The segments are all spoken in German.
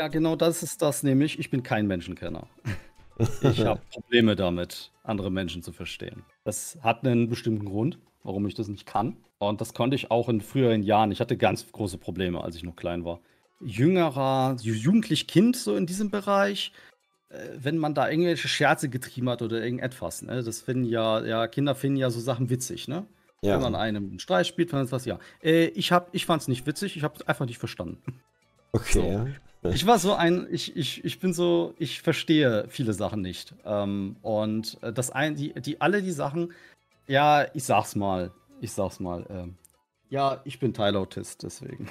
Ja, genau das ist das nämlich. Ich bin kein Menschenkenner. Ich habe Probleme damit, andere Menschen zu verstehen. Das hat einen bestimmten Grund, warum ich das nicht kann. Und das konnte ich auch in früheren Jahren. Ich hatte ganz große Probleme, als ich noch klein war. Jüngerer, jugendlich Kind so in diesem Bereich, äh, wenn man da irgendwelche Scherze getrieben hat oder irgendetwas. Ne? Das finden ja, ja, Kinder finden ja so Sachen witzig, ne? Ja. Wenn man einem einen Streich spielt, fand es was, ja. Äh, ich, hab, ich fand es nicht witzig, ich habe es einfach nicht verstanden. Okay. Ich war so ein, ich, ich, ich bin so, ich verstehe viele Sachen nicht. Ähm, und äh, das ein, die, die, alle die Sachen, ja, ich sag's mal, ich sag's mal, ähm, ja, ich bin Teilautist, deswegen.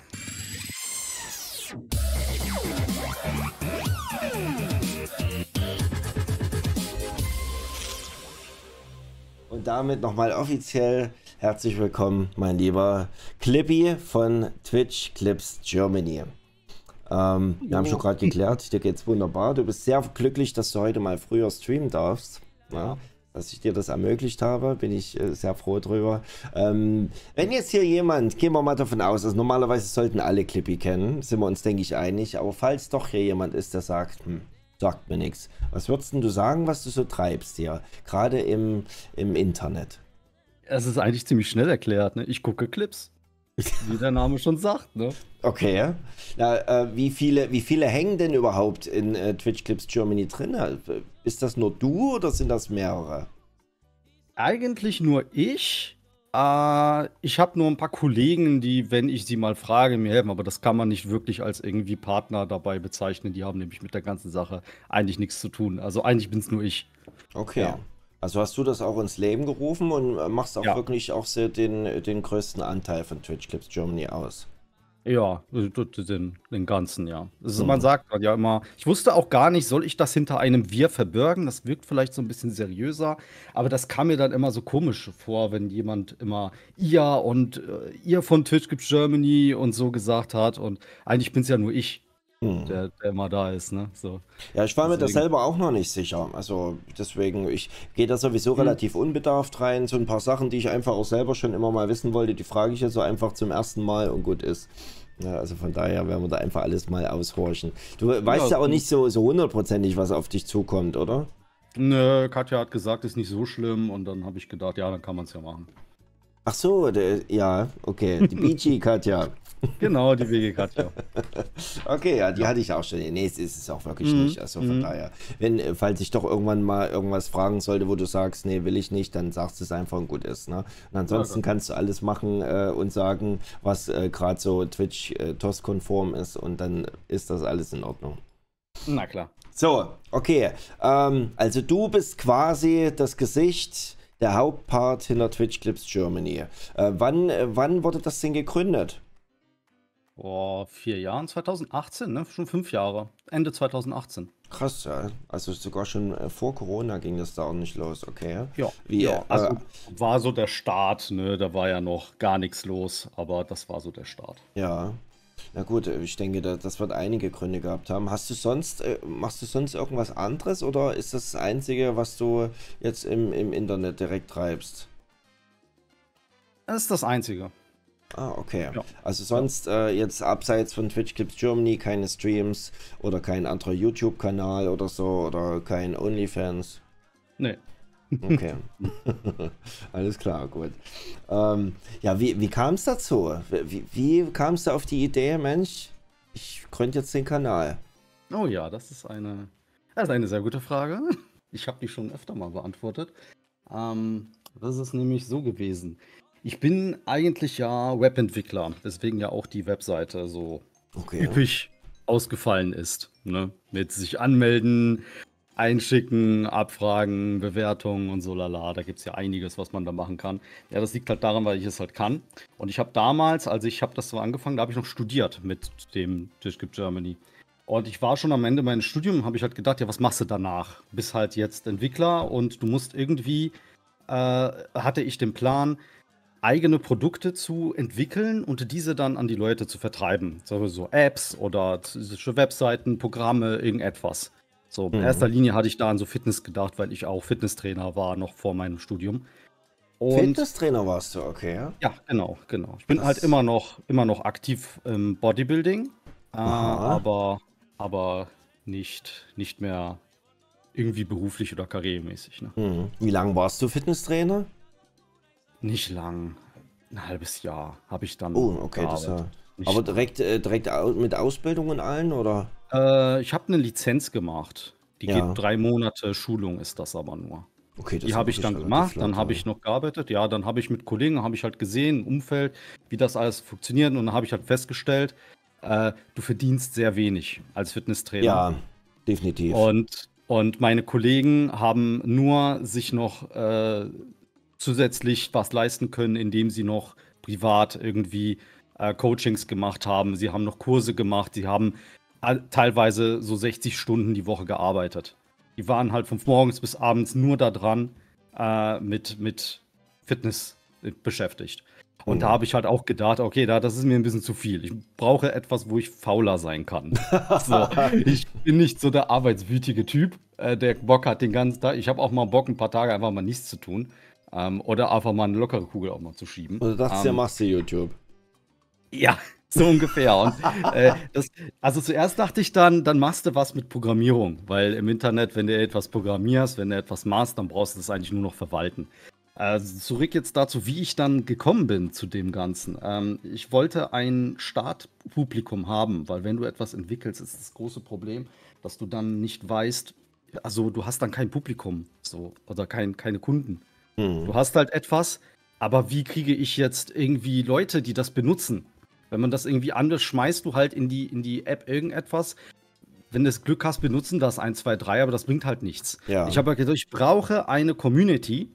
Und damit nochmal offiziell herzlich willkommen, mein lieber Clippy von Twitch Clips Germany. Ähm, wir haben schon gerade geklärt, dir geht's wunderbar. Du bist sehr glücklich, dass du heute mal früher streamen darfst. Ja, dass ich dir das ermöglicht habe, bin ich äh, sehr froh drüber. Ähm, wenn jetzt hier jemand, gehen wir mal davon aus, also normalerweise sollten alle Clippy kennen, sind wir uns, denke ich, einig, aber falls doch hier jemand ist, der sagt, hm, sagt mir nichts, was würdest denn du sagen, was du so treibst hier, gerade im, im Internet? Es ist eigentlich ziemlich schnell erklärt, ne? Ich gucke Clips. Wie der Name schon sagt, ne? Okay. Na, äh, wie, viele, wie viele hängen denn überhaupt in äh, Twitch Clips Germany drin? Ist das nur du oder sind das mehrere? Eigentlich nur ich. Äh, ich habe nur ein paar Kollegen, die, wenn ich sie mal frage, mir helfen. Aber das kann man nicht wirklich als irgendwie Partner dabei bezeichnen. Die haben nämlich mit der ganzen Sache eigentlich nichts zu tun. Also eigentlich bin es nur ich. Okay. Ja. Also hast du das auch ins Leben gerufen und äh, machst auch Ja. wirklich auch sehr den, den größten Anteil von Twitch Clips Germany aus? Ja, den, den ganzen, ja. Ist, Mhm. Man sagt ja immer, ich wusste auch gar nicht, soll ich das hinter einem Wir verbirgen? Das wirkt vielleicht so ein bisschen seriöser, aber das kam mir dann immer so komisch vor, wenn jemand immer ihr und äh, ihr von Twitch gibt Germany und so gesagt hat. Und eigentlich bin es ja nur ich, Hm. der, der immer da ist, ne? So. Ja, ich war mir da Deswegen- selber auch noch nicht sicher. Also deswegen, ich gehe da sowieso Mhm. relativ unbedarft rein. So ein paar Sachen, die ich einfach auch selber schon immer mal wissen wollte, die frage ich jetzt so einfach zum ersten Mal und gut ist. Ja, also von daher werden wir da einfach alles mal aushorchen. Du weißt ja, Ja, auch nicht so, so hundertprozentig, was auf dich zukommt, oder? Nö, Katja hat gesagt, ist nicht so schlimm und dann habe ich gedacht, ja, dann kann man es ja machen. Ach so, der, ja, okay. Die BG Katja. Genau, die WG Katja. Okay, ja, die hatte ich auch schon. Nee, es ist es auch wirklich Mhm, nicht. Also von mhm. daher, wenn, äh, falls ich doch irgendwann mal irgendwas fragen sollte, wo du sagst, nee, will ich nicht, dann sagst du es einfach und gut ist. Ne? Und ansonsten Ja, kannst du alles machen äh, und sagen, was äh, gerade so Twitch äh, ist und dann ist das alles in Ordnung. Na klar. So, okay. Ähm, also du bist quasi das Gesicht, der Hauptpart hinter Twitch Clips Germany. Äh, wann, äh, wann wurde das denn gegründet? Vor vier Jahren, 2018, ne? Schon fünf Jahre. Ende 2018. Krass, ja. Also sogar schon äh, vor Corona ging das da auch nicht los, okay. Ja, Wie, ja, äh, also war so der Start, ne? Da war ja noch gar nichts los, aber das war so der Start. Ja. Na gut, äh, ich denke, da, das wird einige Gründe gehabt haben. Hast du sonst, äh, machst du sonst irgendwas anderes oder ist das das Einzige, was du jetzt im, im Internet direkt treibst? Das ist das Einzige. Ah, okay. Ja. Also sonst äh, jetzt abseits von Twitch Clips Germany keine Streams oder kein anderer YouTube-Kanal oder so oder kein OnlyFans. Nee. Okay. Alles klar, gut. Ähm, ja, wie, wie kam es dazu? Wie, wie kamst du auf die Idee, Mensch, ich gründe jetzt den Kanal? Oh ja, das ist eine, das ist eine sehr gute Frage. Ich habe die schon öfter mal beantwortet. Ähm, das ist nämlich so gewesen. Ich bin eigentlich ja Webentwickler, deswegen ja auch die Webseite so Okay. üppig ausgefallen ist. Ne? Mit sich anmelden, einschicken, abfragen, Bewertungen und so lala. Da gibt es ja einiges, was man da machen kann. Ja, das liegt halt daran, weil ich es halt kann. Und ich habe damals, also ich habe das so angefangen, da habe ich noch studiert mit dem Tischgip Germany. Und ich war schon am Ende meines Studiums, habe ich halt gedacht, ja, was machst du danach? Bist halt jetzt Entwickler und du musst irgendwie, äh, hatte ich den Plan, eigene Produkte zu entwickeln und diese dann an die Leute zu vertreiben. So, so Apps oder Webseiten, Programme, irgendetwas. So, in Mhm. erster Linie hatte ich da an so Fitness gedacht, weil ich auch Fitnesstrainer war, noch vor meinem Studium. Und Fitnesstrainer warst du, okay. Ja? ja, genau, genau. Ich bin Das- halt immer noch, immer noch aktiv im Bodybuilding. Äh, aber aber nicht, nicht mehr irgendwie beruflich oder karrieremäßig. Ne? Mhm. Wie lange warst du Fitnesstrainer? Nicht lang. Ein halbes Jahr habe ich dann. Oh, okay, das ja. Aber direkt, äh, direkt mit Ausbildung und allen, oder? Äh, ich habe eine Lizenz gemacht. Die ja. geht drei Monate Schulung, ist das aber nur. Okay, das die habe ich dann gemacht, flott, dann habe ich noch gearbeitet. Ja, dann habe ich mit Kollegen, habe ich halt gesehen, im Umfeld, wie das alles funktioniert. Und dann habe ich halt festgestellt, äh, du verdienst sehr wenig als Fitnesstrainer. Ja, definitiv. Und, und meine Kollegen haben nur sich noch äh, zusätzlich was leisten können, indem sie noch privat irgendwie äh, Coachings gemacht haben. Sie haben noch Kurse gemacht. Sie haben teilweise so 60 Stunden die Woche gearbeitet. Die waren halt von morgens bis abends nur da dran äh, mit, mit Fitness beschäftigt. Und mhm. da habe ich halt auch gedacht, okay, da, das ist mir ein bisschen zu viel. Ich brauche etwas, wo ich fauler sein kann. so, ich bin nicht so der arbeitswütige Typ, äh, der Bock hat den ganzen Tag. Ich habe auch mal Bock, ein paar Tage einfach mal nichts zu tun. Ähm, oder einfach mal eine lockere Kugel auch mal zu schieben. Also das ähm, ja machst du YouTube. Ja, so ungefähr. Und, äh, das, also zuerst dachte ich dann, dann machst du was mit Programmierung, weil im Internet, wenn du etwas programmierst, wenn du etwas machst, dann brauchst du das eigentlich nur noch verwalten. Also zurück jetzt dazu, wie ich dann gekommen bin zu dem Ganzen. Ähm, ich wollte ein Startpublikum haben, weil wenn du etwas entwickelst, ist das große Problem, dass du dann nicht weißt, also du hast dann kein Publikum so oder kein, keine Kunden. Mhm. Du hast halt etwas, aber wie kriege ich jetzt irgendwie Leute, die das benutzen? Wenn man das irgendwie anders schmeißt, du halt in die, in die App irgendetwas. Wenn du das Glück hast, benutzen das 1, 2, 3, aber das bringt halt nichts. Ja. Ich habe halt gesagt, ich brauche eine Community,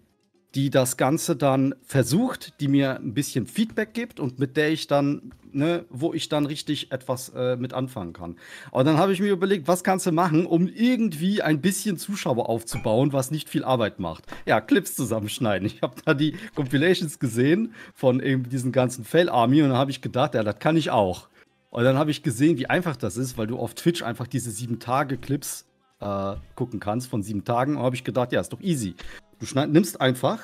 die das Ganze dann versucht, die mir ein bisschen Feedback gibt und mit der ich dann, ne, wo ich dann richtig etwas äh, mit anfangen kann. Und dann habe ich mir überlegt, was kannst du machen, um irgendwie ein bisschen Zuschauer aufzubauen, was nicht viel Arbeit macht. Ja, Clips zusammenschneiden. Ich habe da die Compilations gesehen von eben diesen ganzen Fail Army und dann habe ich gedacht, ja, das kann ich auch. Und dann habe ich gesehen, wie einfach das ist, weil du auf Twitch einfach diese sieben Tage Clips äh, gucken kannst von sieben Tagen. Und habe ich gedacht, ja, ist doch easy. Du schneid, nimmst einfach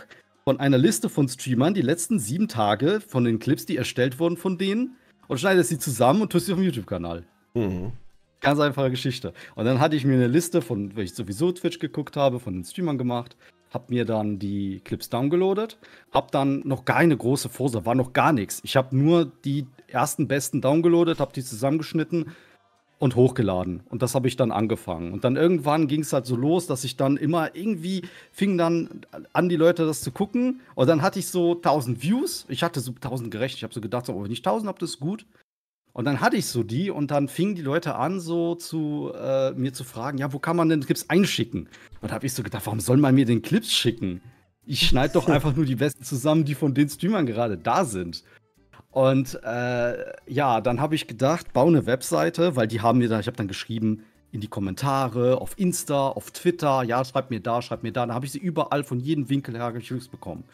von einer Liste von Streamern die letzten sieben Tage von den Clips, die erstellt wurden von denen, und schneidest sie zusammen und tust sie auf dem YouTube-Kanal. Mhm. Ganz einfache Geschichte. Und dann hatte ich mir eine Liste von, weil ich sowieso Twitch geguckt habe, von den Streamern gemacht, hab mir dann die Clips downgeloadet, hab dann noch keine große Vorse, war noch gar nichts. Ich habe nur die ersten besten downgeloadet, hab die zusammengeschnitten, und hochgeladen. Und das habe ich dann angefangen. Und dann irgendwann ging es halt so los, dass ich dann immer irgendwie fing dann an, die Leute das zu gucken. Und dann hatte ich so 1000 Views. Ich hatte so 1000 gerechnet. Ich habe so gedacht, so, oh, wenn ich 1000 habe, das ist gut. Und dann hatte ich so die und dann fingen die Leute an, so zu äh, mir zu fragen, ja, wo kann man denn Clips einschicken? Und da habe ich so gedacht, warum soll man mir den Clips schicken? Ich schneide doch einfach nur die besten zusammen, die von den Streamern gerade da sind. Und äh, ja, dann habe ich gedacht, baue eine Webseite, weil die haben mir dann, ich habe dann geschrieben in die Kommentare, auf Insta, auf Twitter, ja, schreib mir da, schreib mir da. Dann habe ich sie überall von jedem Winkel her bekommen.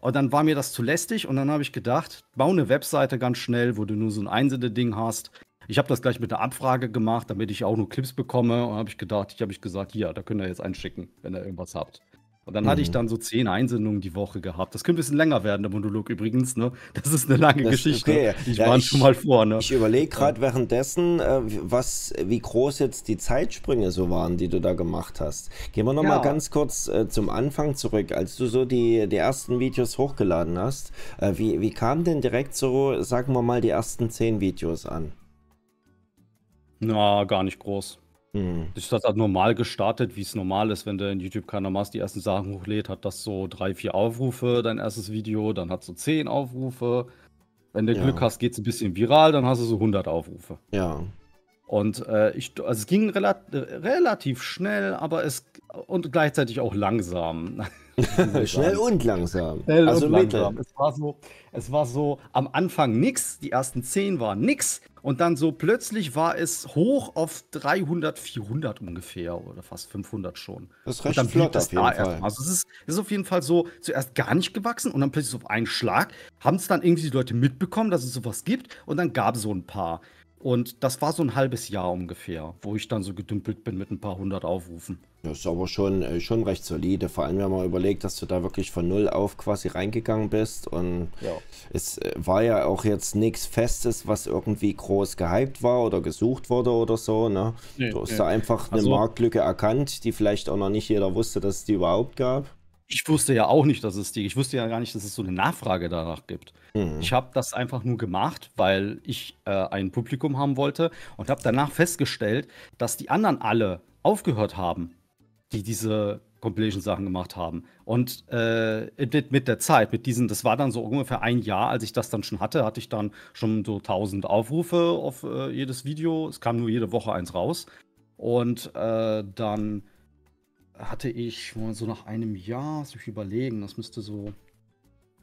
Und dann war mir das zu lästig und dann habe ich gedacht, baue eine Webseite ganz schnell, wo du nur so ein Einsende-Ding hast. Ich habe das gleich mit einer Abfrage gemacht, damit ich auch nur Clips bekomme. Und habe ich gedacht, ich habe ich gesagt, ja, da könnt ihr jetzt einschicken, wenn ihr irgendwas habt. Und dann mhm. hatte ich mhm. dann so zehn Einsendungen die Woche gehabt. Das könnte ein bisschen länger werden, der Monolog übrigens, ne? Das ist eine lange das Geschichte. Okay. Ich ja, war schon mal vor, ne? Ich überlege gerade ja. währenddessen, äh, was, wie groß jetzt die Zeitsprünge so waren, die du da gemacht hast. Gehen wir nochmal ja. ganz kurz äh, zum Anfang zurück. Als du so die, die ersten Videos hochgeladen hast, äh, wie, wie kamen denn direkt so, sagen wir mal, die ersten zehn Videos an? Na, gar nicht groß. Mhm. Das hat halt normal gestartet, wie es normal ist, wenn du in YouTube-Kanal machst, die ersten Sachen hochlädt, hat das so drei, vier Aufrufe, dein erstes Video, dann hat so zehn Aufrufe. Wenn du ja. Glück hast, geht es ein bisschen viral, dann hast du so 100 Aufrufe. Ja. Und äh, ich, also es ging relat relativ schnell, aber es und gleichzeitig auch langsam. Schnell und langsam. Schnell also und langsam. Es war, so, es war so am Anfang nix, die ersten zehn waren nix und dann so plötzlich war es hoch auf 300, 400 ungefähr oder fast 500 schon. Das ist recht und dann flott auf jeden Fall. Also es ist, es ist auf jeden Fall so zuerst gar nicht gewachsen und dann plötzlich auf einen Schlag haben es dann irgendwie die Leute mitbekommen, dass es sowas gibt und dann gab es so ein paar. Und das war so ein halbes Jahr ungefähr, wo ich dann so gedümpelt bin mit ein paar hundert Aufrufen. Das ist aber schon, äh, schon recht solide. Vor allem, wenn man überlegt, dass du da wirklich von null auf quasi reingegangen bist. Und Ja. es äh, war ja auch jetzt nichts Festes, was irgendwie groß gehypt war oder gesucht wurde oder so. Ne? Nee, du hast nee. da einfach eine Also- Marktlücke erkannt, die vielleicht auch noch nicht jeder wusste, dass es die überhaupt gab. Ich wusste ja auch nicht, dass es die, ich wusste ja gar nicht, dass es so eine Nachfrage danach gibt. Mhm. Ich habe das einfach nur gemacht, weil ich äh, ein Publikum haben wollte und habe danach festgestellt, dass die anderen alle aufgehört haben, die diese Compilation-Sachen gemacht haben. Und äh, mit, mit der Zeit, mit diesen, das war dann so ungefähr ein Jahr, als ich das dann schon hatte, hatte ich dann schon so 1000 Aufrufe auf äh, jedes Video. Es kam nur jede Woche eins raus. Und äh, dann hatte ich so nach einem Jahr, lass mich überlegen, das müsste so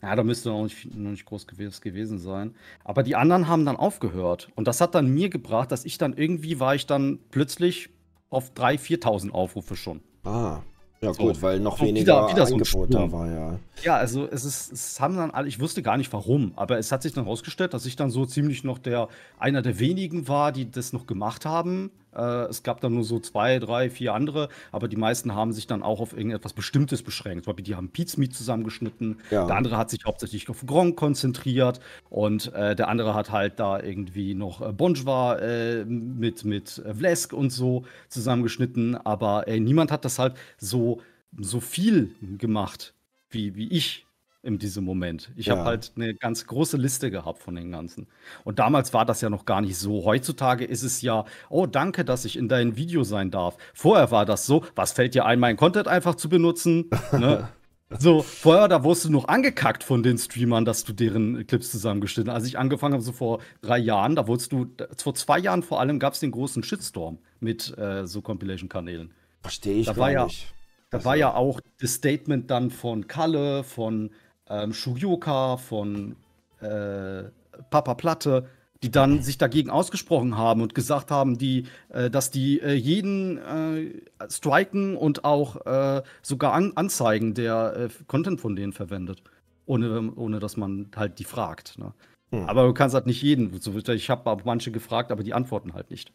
ja, da müsste noch nicht, noch nicht groß gewesen, sein. Aber die anderen haben dann aufgehört. Und das hat dann mir gebracht, dass ich dann irgendwie war ich dann plötzlich auf 3.000, 4.000 Aufrufe schon. Ah, ja So. gut, weil noch So, weniger wieder- wieder so Angebot da Sprung. war, ja. Ja, also es ist, es haben dann alle, ich wusste gar nicht warum, aber es hat sich dann herausgestellt, dass ich dann so ziemlich noch der, einer der wenigen war, die das noch gemacht haben. Äh, es gab dann nur so zwei, drei, vier andere, aber die meisten haben sich dann auch auf irgendetwas Bestimmtes beschränkt. Zum Beispiel, die haben Pizmeat zusammengeschnitten, Ja. der andere hat sich hauptsächlich auf Gronk konzentriert und äh, der andere hat halt da irgendwie noch äh, Bonjwa äh, mit, mit äh, Vlesk und so zusammengeschnitten, aber äh, niemand hat das halt so, so viel gemacht wie, wie ich in diesem Moment. Ich Ja. habe halt eine ganz große Liste gehabt von den ganzen. Und damals war das ja noch gar nicht so. Heutzutage ist es ja, oh, danke, dass ich in deinem Video sein darf. Vorher war das so, was fällt dir ein, meinen Content einfach zu benutzen? ne? So, vorher, da wurdest du noch angekackt von den Streamern, dass du deren Clips zusammengeschnitten hast. Als ich angefangen habe, so vor drei Jahren, da wurdest du, vor zwei Jahren vor allem, gab es den großen Shitstorm mit äh, so Compilation-Kanälen. Verstehe ich Da war ja- nicht. Da Also- war ja auch das Statement dann von Kalle, von ähm, Shuyoka, von äh, Papa Platte, die dann sich dagegen ausgesprochen haben und gesagt haben, die, äh, dass die äh, jeden äh, striken und auch äh, sogar an anzeigen, der äh, Content von denen verwendet. Ohne, ohne dass man halt die fragt. Ne? Hm. Aber du kannst halt nicht jeden. Ich habe manche gefragt, aber die antworten halt nicht.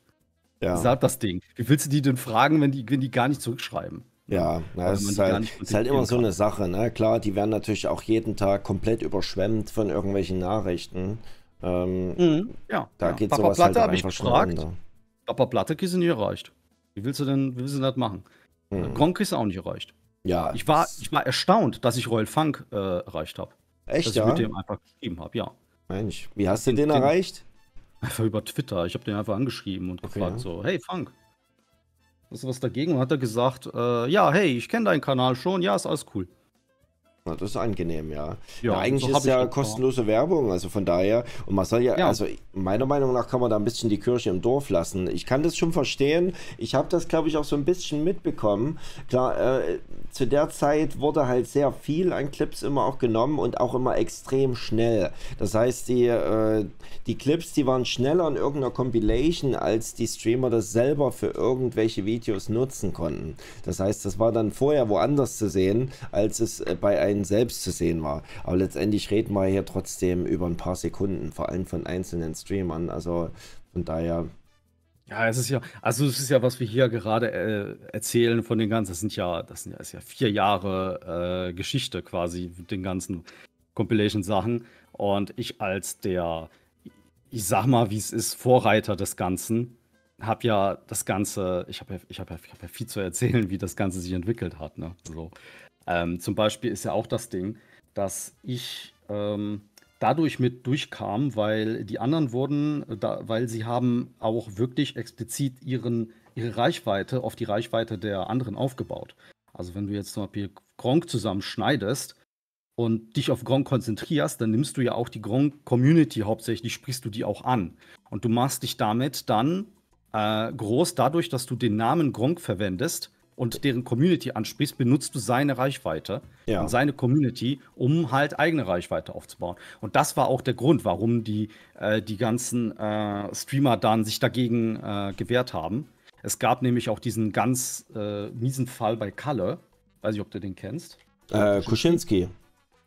Ja. Das ist halt das Ding. Wie willst du die denn fragen, wenn die, wenn die gar nicht zurückschreiben? Ja, na, Weil es ist halt, ist halt immer so eine Sache, ne? Klar, die werden natürlich auch jeden Tag komplett überschwemmt von irgendwelchen Nachrichten. Ähm, Ja, da ja. geht Papa sowas halt Platte ich einfach schnell gefragt. unter. Papa Platte ist nicht erreicht. Wie willst du denn, wie willst du das machen? Hm. Gronk ist auch nicht erreicht. Ja, Ich war, ich war erstaunt, dass ich Royal Funk äh, erreicht habe. Dass echt, ich ja? mit dem einfach geschrieben habe, ja. Mensch, wie hast du Den- den den- erreicht? Einfach über Twitter. Ich habe den einfach angeschrieben und Okay, gefragt ja. so, hey Funk, hast du was dagegen? Und hat er gesagt, äh, ja, hey, ich kenne deinen Kanal schon, ja, ist alles cool. Na, das ist angenehm, ja. Ja, Ja, eigentlich so ist ja kostenlose Werbung, also von daher. Und man soll ja, Ja. also meiner Meinung nach kann man da ein bisschen die Kirche im Dorf lassen. Ich kann das schon verstehen. Ich habe das, glaube ich, auch so ein bisschen mitbekommen. Klar, äh, zu der Zeit wurde halt sehr viel an Clips immer auch genommen und auch immer extrem schnell. Das heißt, die, äh, die Clips, die waren schneller in irgendeiner Compilation, als die Streamer das selber für irgendwelche Videos nutzen konnten. Das heißt, das war dann vorher woanders zu sehen, als es äh, bei einem selbst zu sehen war. Aber letztendlich reden wir hier trotzdem über ein paar Sekunden, vor allem von einzelnen Streamern. Also von daher, Ja, es ist ja, also es ist ja, was wir hier gerade äh, erzählen von den ganzen, das sind ja, das sind ja, ist ja vier Jahre äh, Geschichte quasi, mit den ganzen Compilation-Sachen. Und ich als der, ich sag mal, wie es ist, Vorreiter des Ganzen, habe ja das Ganze, ich habe ja, ich hab ja, ich hab ja viel zu erzählen, wie das Ganze sich entwickelt hat. Ne? So. Ähm, zum Beispiel ist ja auch das Ding, dass ich ähm, dadurch mit durchkam, weil die anderen wurden, äh, da, weil sie haben auch wirklich explizit ihren, ihre Reichweite auf die Reichweite der anderen aufgebaut. Also wenn du jetzt zum Beispiel Gronk zusammenschneidest und dich auf Gronk konzentrierst, dann nimmst du ja auch die Gronk-Community hauptsächlich, sprichst du die auch an. Und du machst dich damit dann äh, groß dadurch, dass du den Namen Gronk verwendest und deren Community ansprichst, benutzt du seine Reichweite Ja. und seine Community, um halt eigene Reichweite aufzubauen. Und das war auch der Grund, warum die, äh, die ganzen äh, Streamer dann sich dagegen äh, gewehrt haben. Es gab nämlich auch diesen ganz äh, miesen Fall bei Kalle. Weiß ich, ob du den kennst. äh, Kuschinski,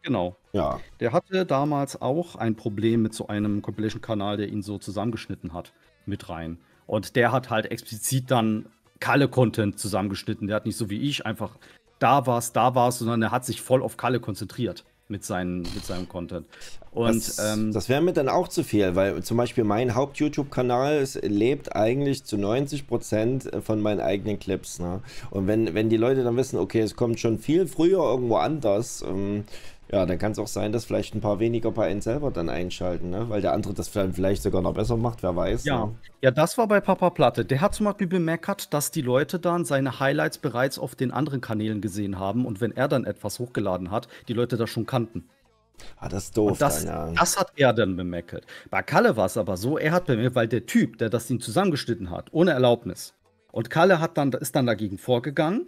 Genau. ja. Der hatte damals auch ein Problem mit so einem Compilation-Kanal, der ihn so zusammengeschnitten hat. mit rein. Und der hat halt explizit dann Kalle-Content zusammengeschnitten. Der hat nicht so wie ich einfach da war's, da war's, sondern er hat sich voll auf Kalle konzentriert mit, seinen, mit seinem Content. Und, das, ähm, das wäre mir dann auch zu viel, weil zum Beispiel mein Haupt-YouTube-Kanal lebt eigentlich zu 90 Prozent von meinen eigenen Clips. Ne? Und wenn, wenn die Leute dann wissen, okay, es kommt schon viel früher irgendwo anders, ähm, ja, dann kann es auch sein, dass vielleicht ein paar weniger bei einem selber dann einschalten, ne? weil der andere das vielleicht sogar noch besser macht, wer weiß. Ja, ne? ja das war bei Papa Platte. Der hat zum Beispiel bemerkt, dass die Leute dann seine Highlights bereits auf den anderen Kanälen gesehen haben und wenn er dann etwas hochgeladen hat, die Leute das schon kannten. Ah, das ist doof. das, dann, ja. das hat er dann bemerkt. Bei Kalle war es aber so, er hat bemerkt, weil der Typ, der das ihn zusammengeschnitten hat, ohne Erlaubnis. Und Kalle hat dann, ist dann dagegen vorgegangen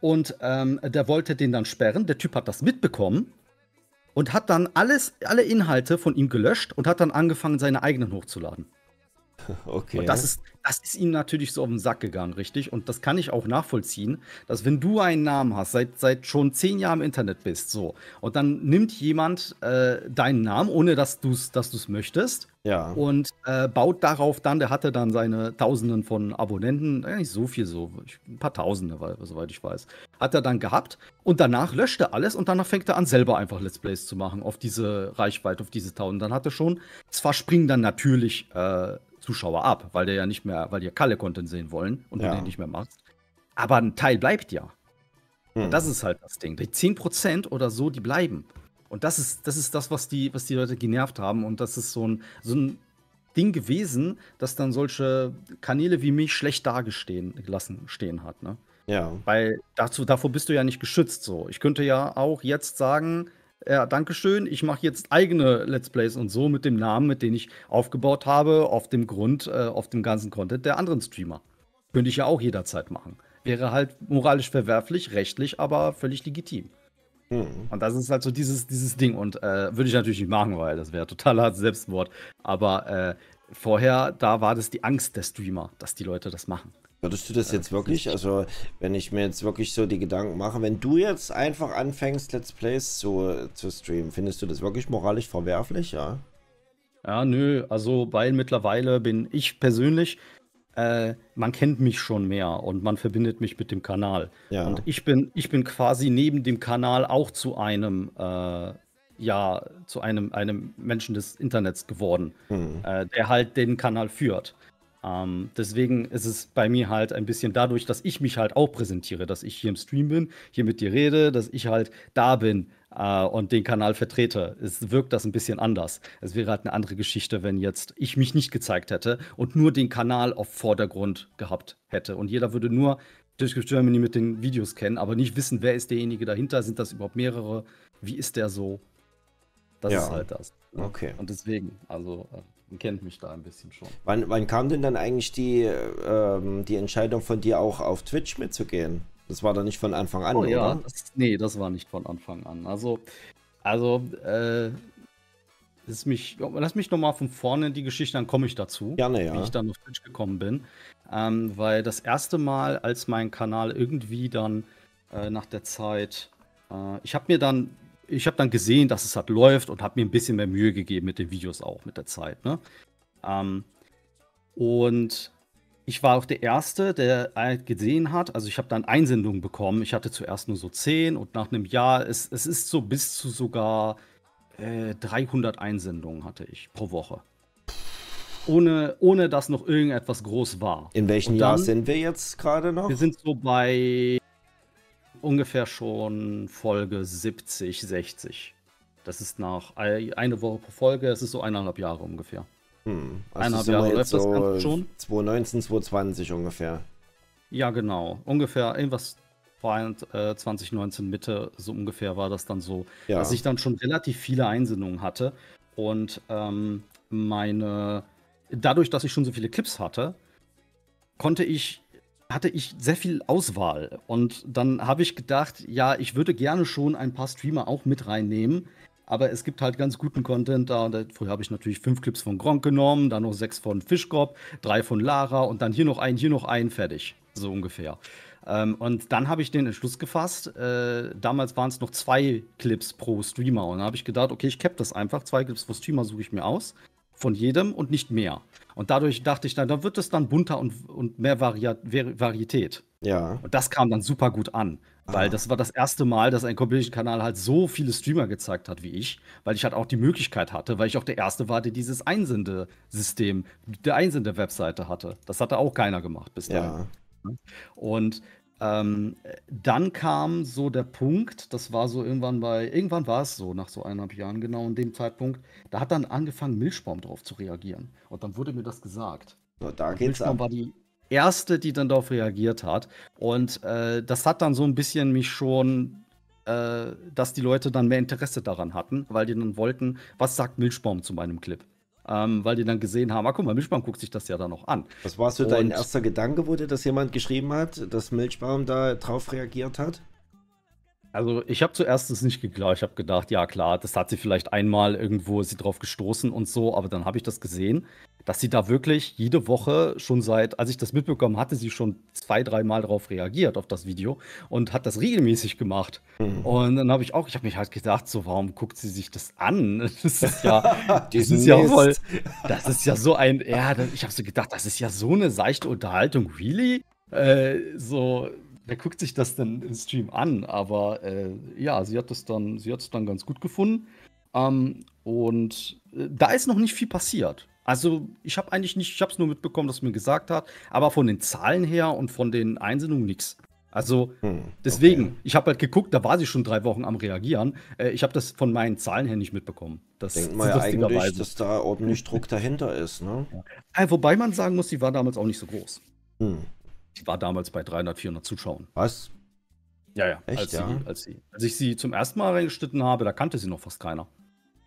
und ähm, der wollte den dann sperren. Der Typ hat das mitbekommen und hat dann alles, alle Inhalte von ihm gelöscht und hat dann angefangen, seine eigenen hochzuladen. Okay. Und das ist, das ist ihm natürlich so auf den Sack gegangen, richtig? Und das kann ich auch nachvollziehen, dass wenn du einen Namen hast, seit, seit schon zehn Jahren im Internet bist, so, und dann nimmt jemand äh, deinen Namen, ohne dass du es dass möchtest, ja. und äh, baut darauf dann, der hatte dann seine Tausenden von Abonnenten, äh, nicht so viel, so ein paar Tausende, weil, soweit ich weiß, hat er dann gehabt und danach löscht er alles und danach fängt er an, selber einfach Let's Plays zu machen auf diese Reichweite, auf diese Tausend. Dann hat er schon, zwar springen dann natürlich äh, Zuschauer ab, weil der ja nicht mehr, weil die ja Kalle-Content sehen wollen und ja. du den nicht mehr machst. Aber ein Teil bleibt ja. Hm. Das ist halt das Ding. Die 10% oder so, die bleiben. Und das ist, das ist das, was die, was die Leute genervt haben. Und das ist so ein, so ein Ding gewesen, dass dann solche Kanäle wie mich schlecht dargestehen gelassen stehen hat. Ne? Ja. Weil dazu, davor bist du ja nicht geschützt. So. Ich könnte ja auch jetzt sagen, ja, Dankeschön. Ich mache jetzt eigene Let's Plays und so mit dem Namen, mit dem ich aufgebaut habe, auf dem Grund, äh, auf dem ganzen Content der anderen Streamer. Könnte ich ja auch jederzeit machen. Wäre halt moralisch verwerflich, rechtlich, aber völlig legitim. Mhm. Und das ist halt so dieses, dieses Ding. Und äh, würde ich natürlich nicht machen, weil das wäre totaler Selbstmord. Aber äh, vorher, da war das die Angst der Streamer, dass die Leute das machen. Würdest du das jetzt wirklich, also wenn ich mir jetzt wirklich so die Gedanken mache, wenn du jetzt einfach anfängst, Let's Plays zu, zu streamen, findest du das wirklich moralisch verwerflich, ja? Ja, nö, also weil mittlerweile bin ich persönlich, äh, man kennt mich schon mehr und man verbindet mich mit dem Kanal. Ja. Und ich bin, ich bin quasi neben dem Kanal auch zu einem, äh, ja, zu einem, einem Menschen des Internets geworden, hm. äh, der halt den Kanal führt. Ähm, deswegen ist es bei mir halt ein bisschen dadurch, dass ich mich halt auch präsentiere, dass ich hier im Stream bin, hier mit dir rede, dass ich halt da bin äh, und den Kanal vertrete. Es wirkt das ein bisschen anders. Es wäre halt eine andere Geschichte, wenn jetzt ich mich nicht gezeigt hätte und nur den Kanal auf Vordergrund gehabt hätte. Und jeder würde nur Discord Germany mit den Videos kennen, aber nicht wissen, wer ist derjenige dahinter, sind das überhaupt mehrere, wie ist der so? Das ja. ist halt das. Okay. Und deswegen, also. Äh, kennt mich da ein bisschen schon. Wann, wann kam denn dann eigentlich die, ähm, die Entscheidung von dir auch auf Twitch mitzugehen? Das war doch nicht von Anfang an, oh, oder? Ja, das, nee, das war nicht von Anfang an. Also, also, äh, ist mich, lass mich nochmal von vorne die Geschichte, dann komme ich dazu. Gerne, ja. Wie ich dann auf Twitch gekommen bin. Ähm, weil das erste Mal, als mein Kanal irgendwie dann äh, nach der Zeit, äh, ich habe mir dann ich habe dann gesehen, dass es halt läuft und habe mir ein bisschen mehr Mühe gegeben mit den Videos auch mit der Zeit. Ne? Ähm, und ich war auch der Erste, der halt gesehen hat. Also ich habe dann Einsendungen bekommen. Ich hatte zuerst nur so 10 und nach einem Jahr, es, es ist so bis zu sogar äh, 300 Einsendungen hatte ich pro Woche. Ohne, ohne dass noch irgendetwas groß war. In welchem dann, Jahr sind wir jetzt gerade noch? Wir sind so bei ungefähr schon Folge 70, 60. Das ist nach eine Woche pro Folge, das ist so eineinhalb Jahre ungefähr. Hm. Also eineinhalb Jahre läuft das Ganze schon. 2019, 2020 ungefähr. Ja, genau. Ungefähr irgendwas 2019 äh, Mitte, so ungefähr war das dann so, ja. dass ich dann schon relativ viele Einsendungen hatte. Und ähm, meine, dadurch, dass ich schon so viele Clips hatte, konnte ich hatte ich sehr viel Auswahl. Und dann habe ich gedacht, ja, ich würde gerne schon ein paar Streamer auch mit reinnehmen. Aber es gibt halt ganz guten Content da. Früher habe ich natürlich fünf Clips von Gronk genommen, dann noch sechs von Fischkopf, drei von Lara und dann hier noch einen, hier noch einen, fertig. So ungefähr. Ähm, und dann habe ich den Entschluss gefasst. Äh, damals waren es noch zwei Clips pro Streamer. Und dann habe ich gedacht, okay, ich cap das einfach. Zwei Clips pro Streamer suche ich mir aus von jedem und nicht mehr. Und dadurch dachte ich, dann, dann wird es dann bunter und, und mehr Vari Varietät. Ja. Und das kam dann super gut an. Weil ah. das war das erste Mal, dass ein Compilation-Kanal halt so viele Streamer gezeigt hat wie ich, weil ich halt auch die Möglichkeit hatte, weil ich auch der Erste war, der dieses Einsendesystem, der Einsende-Webseite hatte. Das hatte auch keiner gemacht bis dahin. Ja. Und ähm, dann kam so der Punkt, das war so irgendwann bei, irgendwann war es so, nach so eineinhalb Jahren genau in dem Zeitpunkt, da hat dann angefangen, Milchbaum drauf zu reagieren. Und dann wurde mir das gesagt. So, da geht's Milchbaum ab. war die erste, die dann darauf reagiert hat. Und äh, das hat dann so ein bisschen mich schon, äh, dass die Leute dann mehr Interesse daran hatten, weil die dann wollten, was sagt Milchbaum zu meinem Clip? Ähm, weil die dann gesehen haben, ah, guck mal, Milchbaum guckt sich das ja dann noch an. Was war so dein erster Gedanke, wo dir das jemand geschrieben hat, dass Milchbaum da drauf reagiert hat? Also ich habe zuerst es nicht geglaubt. Ich habe gedacht, ja klar, das hat sie vielleicht einmal irgendwo sie drauf gestoßen und so, aber dann habe ich das gesehen, dass sie da wirklich jede Woche schon seit, als ich das mitbekommen hatte, sie schon zwei, dreimal darauf reagiert auf das Video und hat das regelmäßig gemacht. Mhm. Und dann habe ich auch, ich habe mich halt gedacht, so warum guckt sie sich das an? Das ist ja, das ist ja voll, das ist ja so ein, ja, ich habe so gedacht, das ist ja so eine seichte Unterhaltung, really? Äh, so wer guckt sich das denn im Stream an? Aber äh, ja, sie hat es dann, sie hat es dann ganz gut gefunden. Ähm, und äh, da ist noch nicht viel passiert. Also ich habe eigentlich nicht, ich habe es nur mitbekommen, dass mir gesagt hat, aber von den Zahlen her und von den Einsendungen nichts. Also hm, deswegen, okay. ich habe halt geguckt, da war sie schon drei Wochen am Reagieren. Äh, ich habe das von meinen Zahlen her nicht mitbekommen. Das Denkt man ja eigentlich, dass da ordentlich Druck dahinter ist, ne? Ja. Äh, wobei man sagen muss, sie war damals auch nicht so groß. Hm. Die war damals bei 300, 400 Zuschauern. Was? Ja, ja. Echt, als, ja? Sie, als, sie, als ich sie zum ersten Mal reingeschnitten habe, da kannte sie noch fast keiner.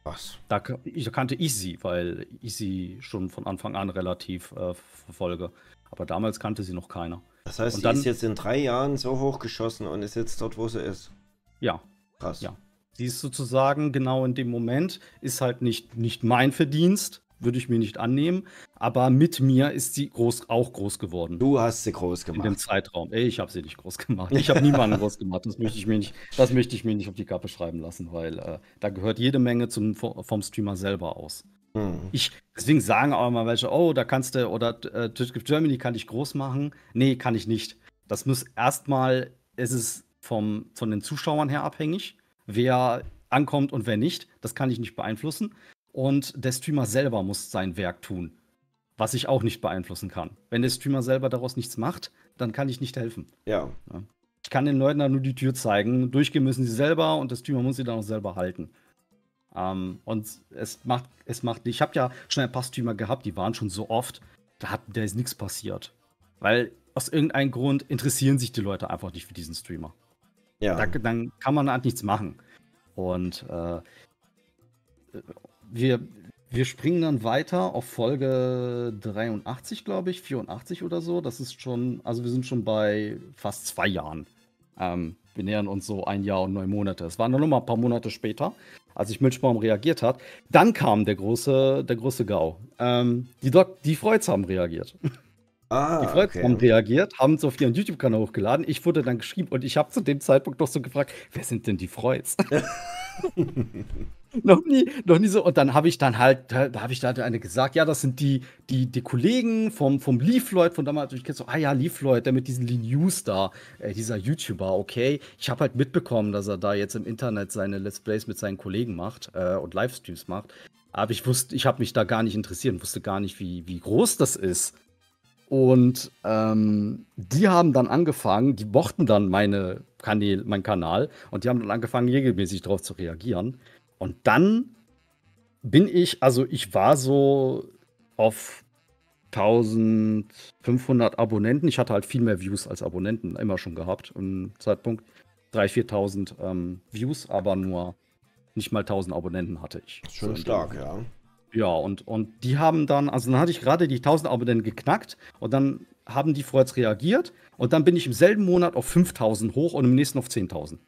Was? Da, da kannte ich sie, weil ich sie schon von Anfang an relativ äh, verfolge. Aber damals kannte sie noch keiner. Das heißt, und sie dann, ist jetzt in drei Jahren so hochgeschossen und ist jetzt dort, wo sie ist. Ja. Krass. Ja. Sie ist sozusagen genau in dem Moment, ist halt nicht, nicht mein Verdienst, würde ich mir nicht annehmen. Aber mit mir ist sie groß, auch groß geworden. Du hast sie groß gemacht. In dem Zeitraum. Ey, ich habe sie nicht groß gemacht. Ich habe niemanden groß gemacht. Das möchte ich mir nicht, das möchte ich mir nicht auf die Kappe schreiben lassen, weil äh, da gehört jede Menge zum, vom Streamer selber aus. Hm. Ich, deswegen sagen auch mal welche, oh, da kannst du, oder äh, Germany kann ich groß machen. Nee, kann ich nicht. Das muss erstmal, es ist vom, von den Zuschauern her abhängig, wer ankommt und wer nicht. Das kann ich nicht beeinflussen und der Streamer selber muss sein Werk tun, was ich auch nicht beeinflussen kann. Wenn der Streamer selber daraus nichts macht, dann kann ich nicht helfen. Ja. ja. Ich kann den Leuten da nur die Tür zeigen. Durchgehen müssen sie selber und der Streamer muss sie dann auch selber halten. Ähm, und es macht, es macht, ich habe ja schon ein paar Streamer gehabt, die waren schon so oft, da, hat, da ist nichts passiert. Weil aus irgendeinem Grund interessieren sich die Leute einfach nicht für diesen Streamer. Ja. Da, dann kann man halt nichts machen. Und äh, wir, wir springen dann weiter auf Folge 83, glaube ich, 84 oder so. Das ist schon, also wir sind schon bei fast zwei Jahren. Ähm, wir nähern uns so ein Jahr und neun Monate. Es waren noch mal ein paar Monate später, als ich Milchbaum reagiert hat. Dann kam der große, der große GAU. Ähm, die, Doc, die Freuds haben reagiert. Ah, die Freuds okay. haben reagiert, haben es auf ihren YouTube-Kanal hochgeladen. Ich wurde dann geschrieben und ich habe zu dem Zeitpunkt noch so gefragt, wer sind denn die Freuds? noch nie, noch nie so. Und dann habe ich dann halt, da, habe ich da eine gesagt, ja, das sind die, die, die Kollegen vom, vom Leaf Lloyd von damals. Ich kenne so, ah ja, Leaf Lloyd, der mit diesen Lean News da, äh, dieser YouTuber, okay. Ich habe halt mitbekommen, dass er da jetzt im Internet seine Let's Plays mit seinen Kollegen macht äh, und Livestreams macht. Aber ich wusste, ich habe mich da gar nicht interessiert und wusste gar nicht, wie, wie groß das ist. Und ähm, die haben dann angefangen, die mochten dann meine Kanäle, mein Kanal und die haben dann angefangen, regelmäßig darauf zu reagieren. Und dann bin ich, also ich war so auf 1500 Abonnenten. Ich hatte halt viel mehr Views als Abonnenten immer schon gehabt im Zeitpunkt. 3.000, 4.000 ähm, Views, aber nur nicht mal 1000 Abonnenten hatte ich. Schon stark, ja. Ja, und, und die haben dann, also dann hatte ich gerade die 1000 Abonnenten geknackt und dann haben die Freuds reagiert und dann bin ich im selben Monat auf 5000 hoch und im nächsten auf 10.000.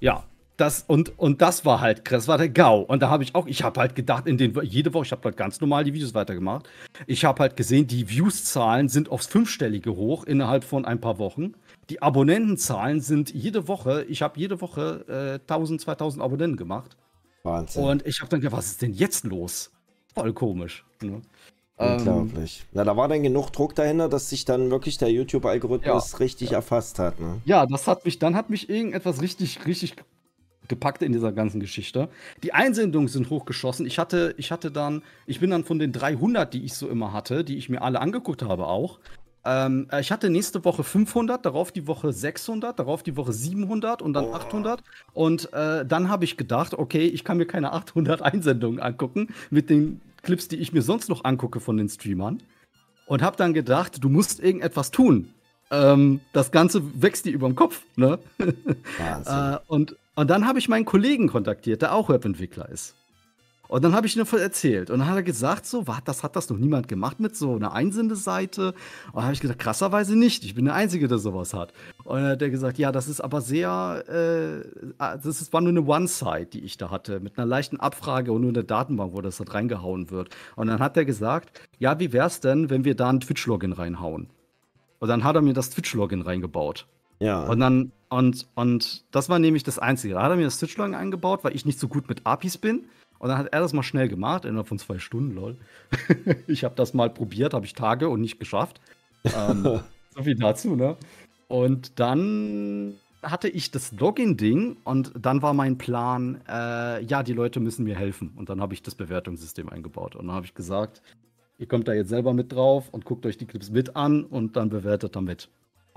Ja, das, und, und das war halt krass, das war der GAU. Und da habe ich auch, ich habe halt gedacht, in den, jede Woche, ich habe halt ganz normal die Videos weitergemacht. Ich habe halt gesehen, die Views-Zahlen sind aufs Fünfstellige hoch innerhalb von ein paar Wochen. Die Abonnentenzahlen sind jede Woche, ich habe jede Woche äh, 1000, 2000 Abonnenten gemacht. Wahnsinn. Und ich habe dann gedacht, was ist denn jetzt los? voll komisch. Ne? Unglaublich. Ähm, Na, da war dann genug Druck dahinter, dass sich dann wirklich der YouTube-Algorithmus ja, richtig ja. erfasst hat. Ne? Ja, das hat mich, dann hat mich irgendetwas richtig, richtig gepackt in dieser ganzen Geschichte. Die Einsendungen sind hochgeschossen. Ich hatte, ich hatte dann, ich bin dann von den 300, die ich so immer hatte, die ich mir alle angeguckt habe auch. Ähm, ich hatte nächste Woche 500, darauf die Woche 600, darauf die Woche 700 und dann oh. 800. Und äh, dann habe ich gedacht, okay, ich kann mir keine 800 Einsendungen angucken mit den Clips, die ich mir sonst noch angucke von den Streamern. Und habe dann gedacht, du musst irgendetwas tun. Ähm, das Ganze wächst dir über den Kopf. Ne? äh, und, und dann habe ich meinen Kollegen kontaktiert, der auch Webentwickler ist. Und dann habe ich ihm davon erzählt. Und dann hat er gesagt, so, was, das hat das noch niemand gemacht mit so einer Einsendeseite. Und dann habe ich gesagt, krasserweise nicht. Ich bin der Einzige, der sowas hat. Und dann hat er gesagt, ja, das ist aber sehr, äh, ah, das ist, war nur eine One-Side, die ich da hatte, mit einer leichten Abfrage und nur eine Datenbank, wo das halt reingehauen wird. Und dann hat er gesagt, ja, wie wäre es denn, wenn wir da ein Twitch-Login reinhauen? Und dann hat er mir das Twitch-Login reingebaut. Ja. Und dann, und, und das war nämlich das Einzige. Da hat er mir das Twitch-Login eingebaut, weil ich nicht so gut mit APIs bin. Und dann hat er das mal schnell gemacht, innerhalb von zwei Stunden, lol. ich habe das mal probiert, habe ich Tage und nicht geschafft. Ähm, so viel dazu, ne? Und dann hatte ich das Login-Ding und dann war mein Plan, äh, ja, die Leute müssen mir helfen. Und dann habe ich das Bewertungssystem eingebaut. Und dann habe ich gesagt, ihr kommt da jetzt selber mit drauf und guckt euch die Clips mit an und dann bewertet damit.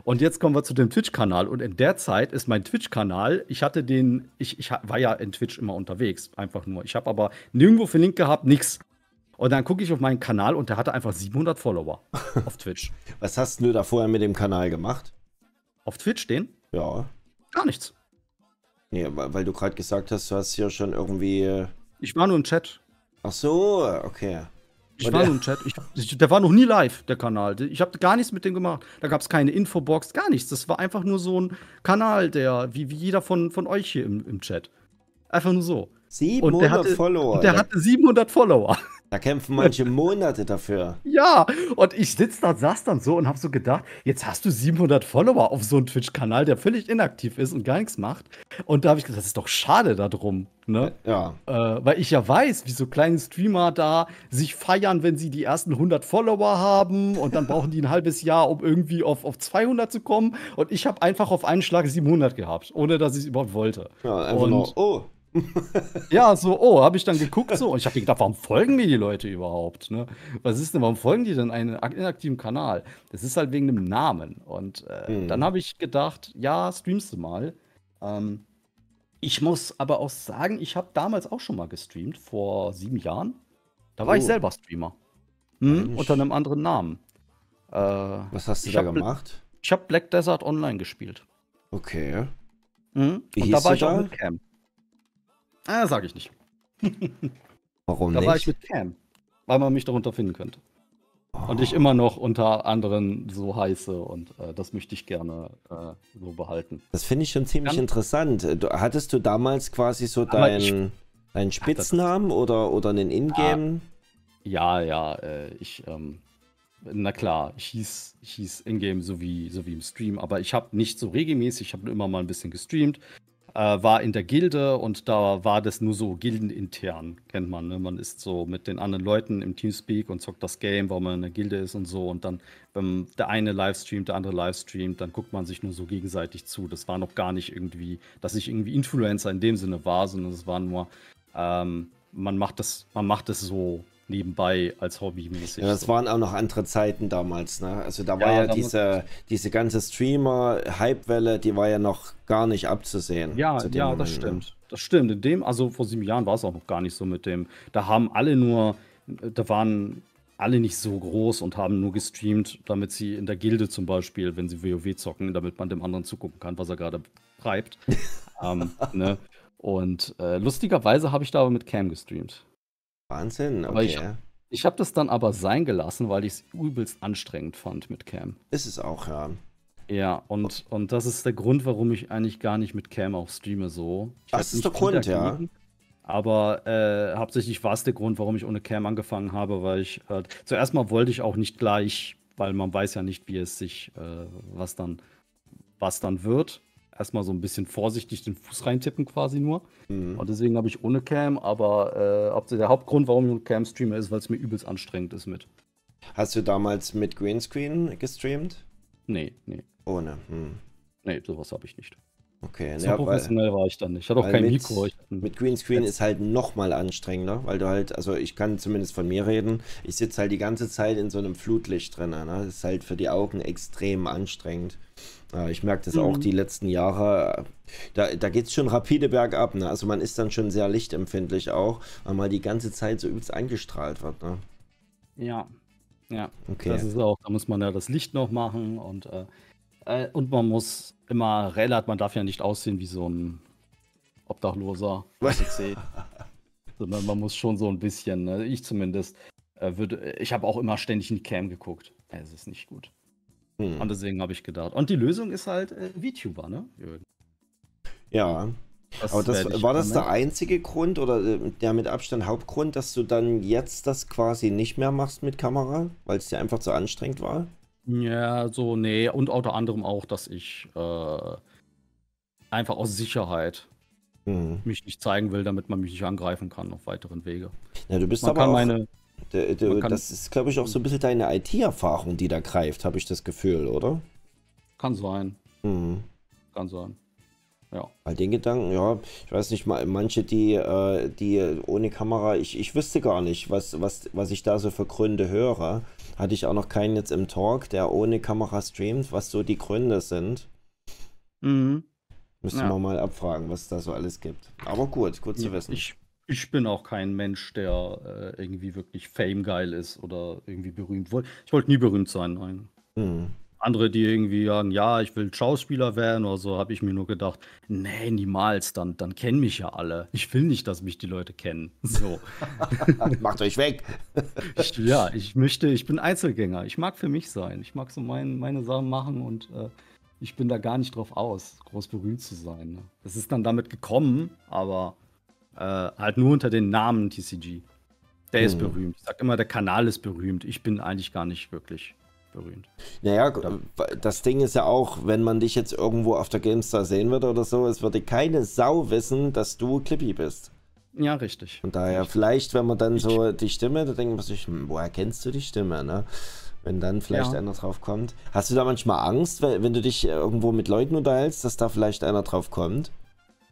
Und jetzt kommen wir zu dem Twitch-Kanal. Und in der Zeit ist mein Twitch-Kanal, ich hatte den, ich, ich war ja in Twitch immer unterwegs, einfach nur. Ich habe aber nirgendwo für Link gehabt, nix. Und dann gucke ich auf meinen Kanal und der hatte einfach 700 Follower auf Twitch. Was hast du da vorher mit dem Kanal gemacht? Auf Twitch den? Ja. Gar nichts. Nee, weil du gerade gesagt hast, du hast hier schon irgendwie. Äh, ich war nur im Chat. Ach so, okay. Ich war nur im Chat. Ich, der war noch nie live, der Kanal. Ich habe gar nichts mit dem gemacht. Da gab es keine Infobox, gar nichts. Das war einfach nur so ein Kanal, der, wie, wie jeder von, von euch hier im, im Chat. Einfach nur so. 700 und der hatte, Follower. Und der hatte 700 Follower. Da kämpfen manche Monate dafür. Ja, und ich sitze da, saß dann so und habe so gedacht, jetzt hast du 700 Follower auf so einem Twitch-Kanal, der völlig inaktiv ist und gar nichts macht. Und da habe ich gesagt, das ist doch schade darum, ne? Ja. Äh, weil ich ja weiß, wie so kleine Streamer da sich feiern, wenn sie die ersten 100 Follower haben und dann brauchen die ein halbes Jahr, um irgendwie auf, auf 200 zu kommen. Und ich habe einfach auf einen Schlag 700 gehabt, ohne dass ich es überhaupt wollte. Ja, einfach und, nur, oh, ja, so, oh, habe ich dann geguckt so und ich habe gedacht, warum folgen mir die Leute überhaupt? Ne? Was ist denn, warum folgen die denn einen inaktiven Kanal? Das ist halt wegen dem Namen. Und äh, mhm. dann habe ich gedacht, ja, streamst du mal. Ähm, ich muss aber auch sagen, ich habe damals auch schon mal gestreamt, vor sieben Jahren. Da war oh. ich selber Streamer. Hm, unter einem anderen Namen. Äh, Was hast du da gemacht? Ich habe Black Desert Online gespielt. Okay. Mhm. Und da war ich da? auch mit Cam. Ah, sage ich nicht. Warum da nicht? Da war ich mit Cam, weil man mich darunter finden könnte. Oh. Und ich immer noch unter anderen so heiße und äh, das möchte ich gerne äh, so behalten. Das finde ich schon ziemlich Dann, interessant. Du, hattest du damals quasi so deinen dein Spitznamen Ach, oder, oder einen Ingame? Ja, ja, äh, ich, ähm, na klar, ich hieß, ich hieß Ingame so wie, so wie im Stream, aber ich habe nicht so regelmäßig, ich habe immer mal ein bisschen gestreamt äh, war in der Gilde und da war das nur so gildenintern, kennt man. Ne? Man ist so mit den anderen Leuten im Teamspeak und zockt das Game, weil man in der Gilde ist und so. Und dann, wenn der eine livestreamt, der andere livestreamt, dann guckt man sich nur so gegenseitig zu. Das war noch gar nicht irgendwie, dass ich irgendwie Influencer in dem Sinne war, sondern es war nur, ähm, man macht das, man macht das so nebenbei als Hobby mäßig. Ja, das so. waren auch noch andere Zeiten damals, ne? Also da war ja, diese, diese ganze Streamer-Hypewelle, die war ja noch gar nicht abzusehen. Ja, ja, Moment, das ne? stimmt. Ne? Das stimmt. In dem, also vor sieben Jahren war es auch noch gar nicht so mit dem. Da haben alle nur, da waren alle nicht so groß und haben nur gestreamt, damit sie in der Gilde zum Beispiel, wenn sie WoW zocken, damit man dem anderen zugucken kann, was er gerade treibt. ähm, ne? Und äh, lustigerweise habe ich da aber mit Cam gestreamt. Wahnsinn, okay. Aber ich, ich habe das dann aber sein gelassen, weil ich es übelst anstrengend fand mit Cam. Ist es auch, ja. Ja, und, und das ist der Grund, warum ich eigentlich gar nicht mit Cam auch streame so. Ich das ist der Grund, ja. Aber äh, hauptsächlich war es der Grund, warum ich ohne Cam angefangen habe, weil ich äh, zuerst mal wollte ich auch nicht gleich, weil man weiß ja nicht, wie es sich, äh, was dann, was dann wird. Erstmal so ein bisschen vorsichtig den Fuß reintippen quasi nur. Mhm. Und deswegen habe ich ohne Cam, aber äh, der Hauptgrund, warum ich mit Cam streame, ist, weil es mir übelst anstrengend ist mit. Hast du damals mit Greenscreen gestreamt? Nee, nee. Ohne. Hm. Nee, sowas habe ich nicht. Okay, So ja, weil, professionell war ich dann nicht. Ich hatte auch weil kein mit- Mikro. Mit Greenscreen ist halt noch mal anstrengender, weil du halt, also ich kann zumindest von mir reden, ich sitze halt die ganze Zeit in so einem Flutlicht drin. Ne? Das ist halt für die Augen extrem anstrengend. Äh, Ich merke das auch Mhm. die letzten Jahre. Da, da geht es schon rapide bergab. Ne? Also man ist dann schon sehr lichtempfindlich auch, weil man die ganze Zeit so übelst angestrahlt wird. Ne? ja. Ja. Okay. Das ist auch, da muss man ja das Licht noch machen und, äh, äh, und man muss immer relativ, man darf ja nicht aussehen wie so ein Obdachloser, sondern man muss schon so ein bisschen, ne, ich zumindest, äh, würde, ich habe auch immer ständig in die Cam geguckt. Es ist nicht gut. Hm. Und deswegen habe ich gedacht. Und die Lösung ist halt äh, VTuber, ne? Jürgen? Ja, aber das, werde ich war das der einzige Grund oder äh, der mit Abstand Hauptgrund, dass du dann jetzt das quasi nicht mehr machst mit Kamera, weil es dir einfach zu anstrengend war? Ja, so, nee. Und unter anderem auch, dass ich äh, einfach aus Sicherheit Hm. mich nicht zeigen will, damit man mich nicht angreifen kann auf weiteren Wege. Ja, du bist Man aber kann auch, meine, d- d- man kann- das ist, glaube ich, auch so ein bisschen deine IT-Erfahrung, die da greift, habe ich das Gefühl, oder? kann sein, Hm. kann sein. Ja. Weil den Gedanken, ja, ich weiß nicht mal, manche, die, äh, die ohne Kamera, ich, ich wüsste gar nicht, was, was, was ich da so für Gründe höre. Hatte ich auch noch keinen jetzt im Talk, der ohne Kamera streamt, was so die Gründe sind. Mhm. Müsste Ja. man mal abfragen, was es da so alles gibt. Aber gut, gut zu wissen. Ich, ich bin auch kein Mensch, der äh, irgendwie wirklich Fame-geil ist oder irgendwie berühmt. Woll- Ich wollte nie berühmt sein, nein. Hm. Andere, die irgendwie sagen, ja, ich will Schauspieler werden oder so, habe ich mir nur gedacht, nee, niemals, dann, dann kennen mich ja alle. Ich will nicht, dass mich die Leute kennen. So. Macht euch weg! Ich, ja, ich möchte, ich bin Einzelgänger. Ich mag für mich sein. Ich mag so mein, meine Sachen machen und äh, ich bin da gar nicht drauf aus, groß berühmt zu sein. Ne? Es ist dann damit gekommen, aber äh, halt nur unter den Namen TCG. Der ist Hm. berühmt. Ich sag immer, der Kanal ist berühmt. Ich bin eigentlich gar nicht wirklich berühmt. Naja, das Ding ist ja auch, wenn man dich jetzt irgendwo auf der GameStar sehen würde oder so, es würde keine Sau wissen, dass du Clippy bist. Ja, richtig. Von daher, vielleicht, wenn man dann so die Stimme, da denkt man sich, hm, woher kennst du die Stimme, ne? Wenn dann vielleicht Ja. einer drauf kommt. Hast du da manchmal Angst, wenn, du dich irgendwo mit Leuten unterhältst, dass da vielleicht einer drauf kommt?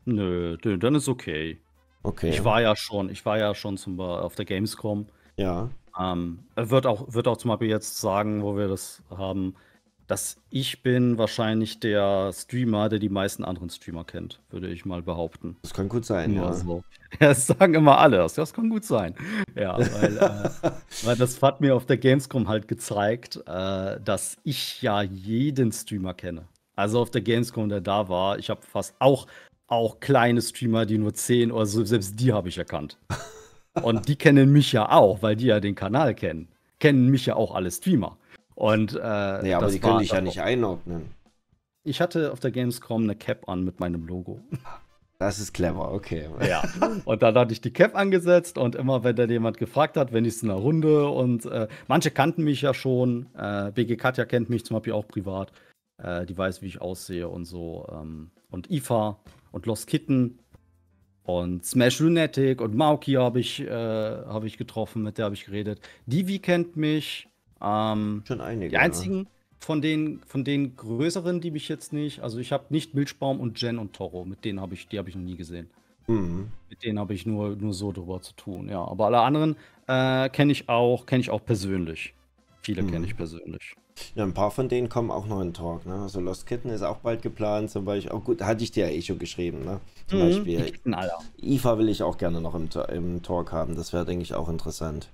Nö, dann ist okay. Okay. Ich war ja schon, ich war ja schon zum, auf der Gamescom. Ja. Ähm, er wird auch, wird auch zum Beispiel jetzt sagen, wo wir das haben, dass ich bin wahrscheinlich der Streamer, der die meisten anderen Streamer kennt, würde ich mal behaupten. Das kann gut sein, ja. so. Ja, das sagen immer alle. Das, das kann gut sein. Ja, weil, äh, weil das hat mir auf der Gamescom halt gezeigt, äh, dass ich ja jeden Streamer kenne. Also auf der Gamescom, der da war, ich habe fast auch, auch kleine Streamer, die nur 10 oder so, selbst die habe ich erkannt. Und die kennen mich ja auch, weil die ja den Kanal kennen. Kennen mich ja auch alle Streamer. Und äh, Nee, aber die können dich ja nicht einordnen. Ich hatte auf der Gamescom eine Cap an mit meinem Logo. Das ist clever, okay. Ja. Und dann hatte ich die Cap angesetzt und immer, wenn dann jemand gefragt hat, wenn ich es in einer Runde und äh, manche kannten mich ja schon. Äh, BG Katja kennt mich zum Beispiel auch privat. Äh, die weiß, wie ich aussehe und so. Ähm, und IFA und Lost Kitten und Smash Lunatic und Mauki habe ich, äh, hab ich getroffen, mit der habe ich geredet. Divi kennt mich. Ähm, Schon einige. die einzigen von den, von den größeren, die mich jetzt nicht, also ich habe nicht Milchbaum und Jen und Toro, mit denen habe ich, die habe ich noch nie gesehen. Ja. Mhm. Mit denen habe ich nur, nur so drüber zu tun, ja. Aber alle anderen äh, kenne ich auch, kenne ich auch persönlich. Viele Mhm. kenne ich persönlich. Ja, ein paar von denen kommen auch noch in Talk, ne? Also Lost Kitten ist auch bald geplant, zum Beispiel. Auch gut, hatte ich dir ja eh schon geschrieben, ne? Zum Die Beispiel. Kitten, Alter. IFA will ich auch gerne noch im, im Talk haben. Das wäre, denke ich, auch interessant.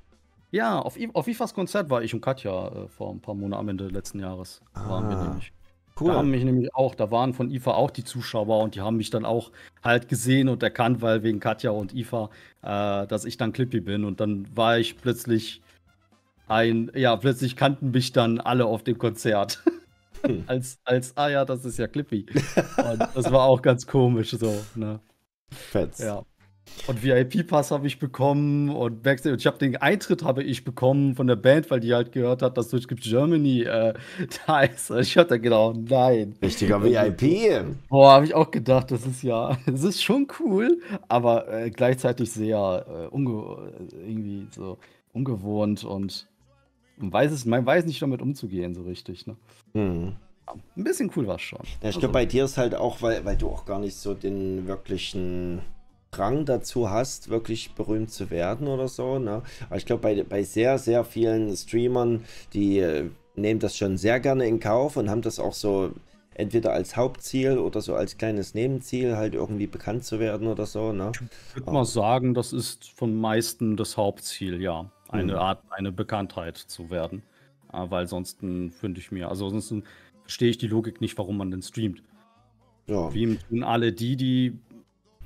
Ja, auf, auf IFAs Konzert war ich und Katja äh, vor ein paar Monaten am Ende letzten Jahres. Waren wir Ah, nämlich. Cool. Da haben mich nämlich auch, da waren von IFA auch die Zuschauer und die haben mich dann auch halt gesehen und erkannt, weil wegen Katja und IFA, äh, dass ich dann Clippy bin. Und dann war ich plötzlich ein, ja, plötzlich kannten mich dann alle auf dem Konzert. Hm. als, als, ah ja, das ist ja Clippy. Und das war auch ganz komisch so, ne? Fetz. Ja. Und VIP-Pass habe ich bekommen und Backstage. Und ich habe den Eintritt habe ich bekommen von der Band, weil die halt gehört hat, dass Twitch gibt Germany äh, da ist. Ich hatte genau, nein. Richtiger VIP. Boah, habe ich auch gedacht, das ist ja, es ist schon cool, aber äh, gleichzeitig sehr äh, unge irgendwie so ungewohnt und man weiß es, man weiß nicht damit umzugehen so richtig. Ne? Mhm. Ein bisschen cool war es schon. Ja, ich glaube, also. bei dir ist halt auch, weil, weil du auch gar nicht so den wirklichen Drang dazu hast, wirklich berühmt zu werden oder so. Ne? Aber ich glaube, bei, bei sehr, sehr vielen Streamern, die äh, nehmen das schon sehr gerne in Kauf und haben das auch so entweder als Hauptziel oder so als kleines Nebenziel, halt irgendwie bekannt zu werden oder so. Ne? Ich würde mal sagen, das ist von meisten das Hauptziel, ja. Eine mhm. Art, eine Bekanntheit zu werden. Äh, weil sonst finde ich mir, also sonst verstehe ich die Logik nicht, warum man denn streamt. Ja. Wie tun alle die, die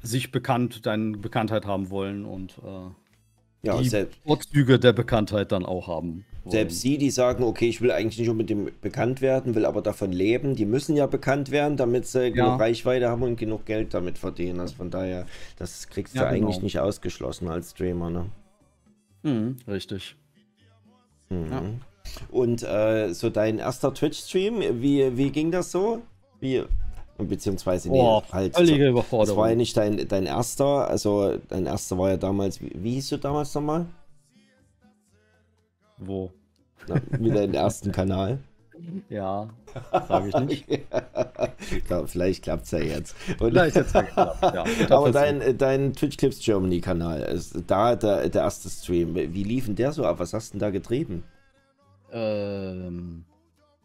sich bekannt, deine Bekanntheit haben wollen und äh, ja, die Vorzüge der Bekanntheit dann auch haben. Selbst sie, die sagen, okay, ich will eigentlich nicht unbedingt bekannt werden, will aber davon leben, die müssen ja bekannt werden, damit sie ja. genug Reichweite haben und genug Geld damit verdienen. Also von daher, das kriegst du ja, genau. eigentlich nicht ausgeschlossen als Streamer, ne? Mhm, richtig. Mhm. Ja. Und äh, so dein erster Twitch-Stream, wie, wie ging das so? Wie, Beziehungsweise, nee, oh, halt. Völlige Überforderung. Das war ja nicht dein, dein erster, also dein erster war ja damals, wie, wie hieß du damals nochmal? Wo? Na, wie deinen ersten Kanal. Ja, sage ich nicht. ja, vielleicht klappt es ja jetzt. Und, vielleicht jetzt geklappt, ja. Aber dein, dein Twitch Clips Germany Kanal, da der, der erste Stream, wie lief denn der so ab? Was hast du denn da getrieben? Ähm,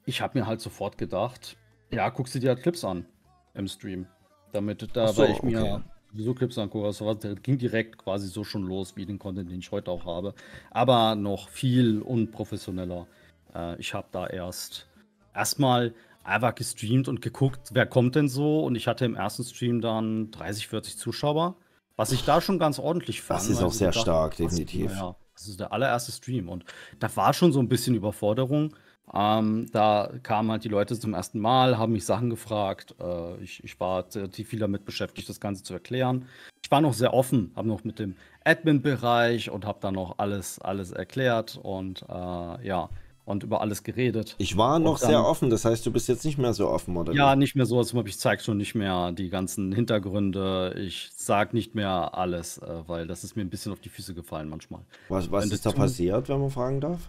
ich habe mir halt sofort gedacht, ja, guckst du dir halt Clips an im Stream. Damit da, so, weil ich mir okay. So Clips angucke, also das ging direkt quasi so schon los, wie den Content, den ich heute auch habe. Aber noch viel unprofessioneller. Äh, ich habe da erst erstmal einfach gestreamt und geguckt, wer kommt denn so. Und ich hatte im ersten Stream dann 30, 40 Zuschauer. Was ich da schon ganz ordentlich fand. Das ist auch sehr gedacht, stark, definitiv. Ja, das ist der allererste Stream. Und da war schon so ein bisschen Überforderung. Ähm, da kamen halt die Leute zum ersten Mal, haben mich Sachen gefragt. Äh, ich, ich war relativ viel damit beschäftigt, das Ganze zu erklären. Ich war noch sehr offen, habe noch mit dem Admin-Bereich und habe dann noch alles, alles erklärt und äh, ja, und über alles geredet. Ich war noch dann, sehr offen, das heißt, du bist jetzt nicht mehr so offen, oder? Ja, nicht mehr so, also ich zeige schon nicht mehr die ganzen Hintergründe. Ich sage nicht mehr alles, äh, weil das ist mir ein bisschen auf die Füße gefallen manchmal. Was, was ist da passiert, wenn man fragen darf?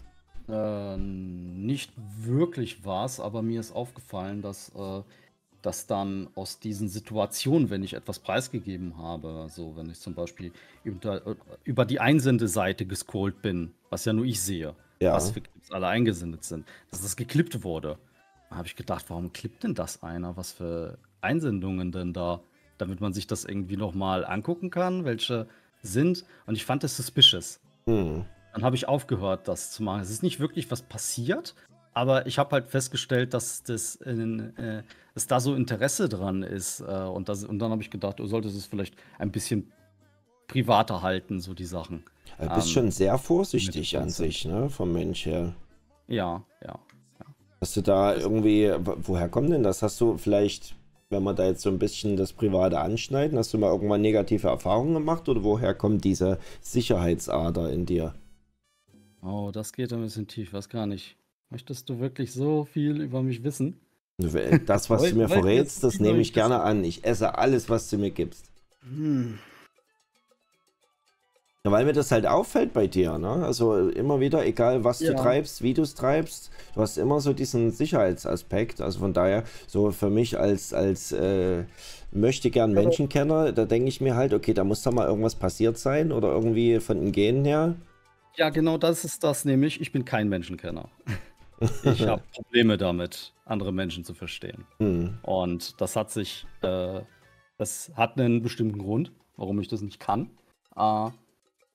Äh, nicht wirklich was, aber mir ist aufgefallen, dass, äh, dass dann aus diesen Situationen, wenn ich etwas preisgegeben habe, so wenn ich zum Beispiel über, äh, über die Einsendeseite gescrollt bin, was ja nur ich sehe, ja. was für Clips alle eingesendet sind, dass das geklippt wurde. Da habe ich gedacht, warum klippt denn das einer? Was für Einsendungen denn da? Damit man sich das irgendwie nochmal angucken kann, welche sind. Und ich fand das suspicious. Hm. Dann habe ich aufgehört, das zu machen. Es ist nicht wirklich was passiert, aber ich habe halt festgestellt, dass das in, äh, dass da so Interesse dran ist. Äh, und, das, und dann habe ich gedacht, du solltest es vielleicht ein bisschen privater halten, so die Sachen. Du bist ähm, schon sehr vorsichtig an sich, ne, vom Mensch her. Ja, ja, ja. Hast du da irgendwie, woher kommt denn das? Hast du vielleicht, wenn wir da jetzt so ein bisschen das Private anschneiden, hast du mal irgendwann negative Erfahrungen gemacht oder woher kommt diese Sicherheitsader in dir? Oh, das geht ein bisschen tief, was gar nicht. Möchtest du wirklich so viel über mich wissen? Das, was du mir verrätst, das nehme ich gerne an. Ich esse alles, was du mir gibst. Hm. Ja, weil mir das halt auffällt bei dir, ne? Also immer wieder, egal was ja. du treibst, wie du es treibst, du hast immer so diesen Sicherheitsaspekt. Also von daher, so für mich als, als äh, möchte gern Menschenkenner, da denke ich mir halt, okay, da muss da mal irgendwas passiert sein oder irgendwie von den Genen her. Ja, genau das ist das nämlich. Ich bin kein Menschenkenner. Ich habe Probleme damit, andere Menschen zu verstehen. Mhm. Und das hat sich, äh, das hat einen bestimmten Grund, warum ich das nicht kann. Äh,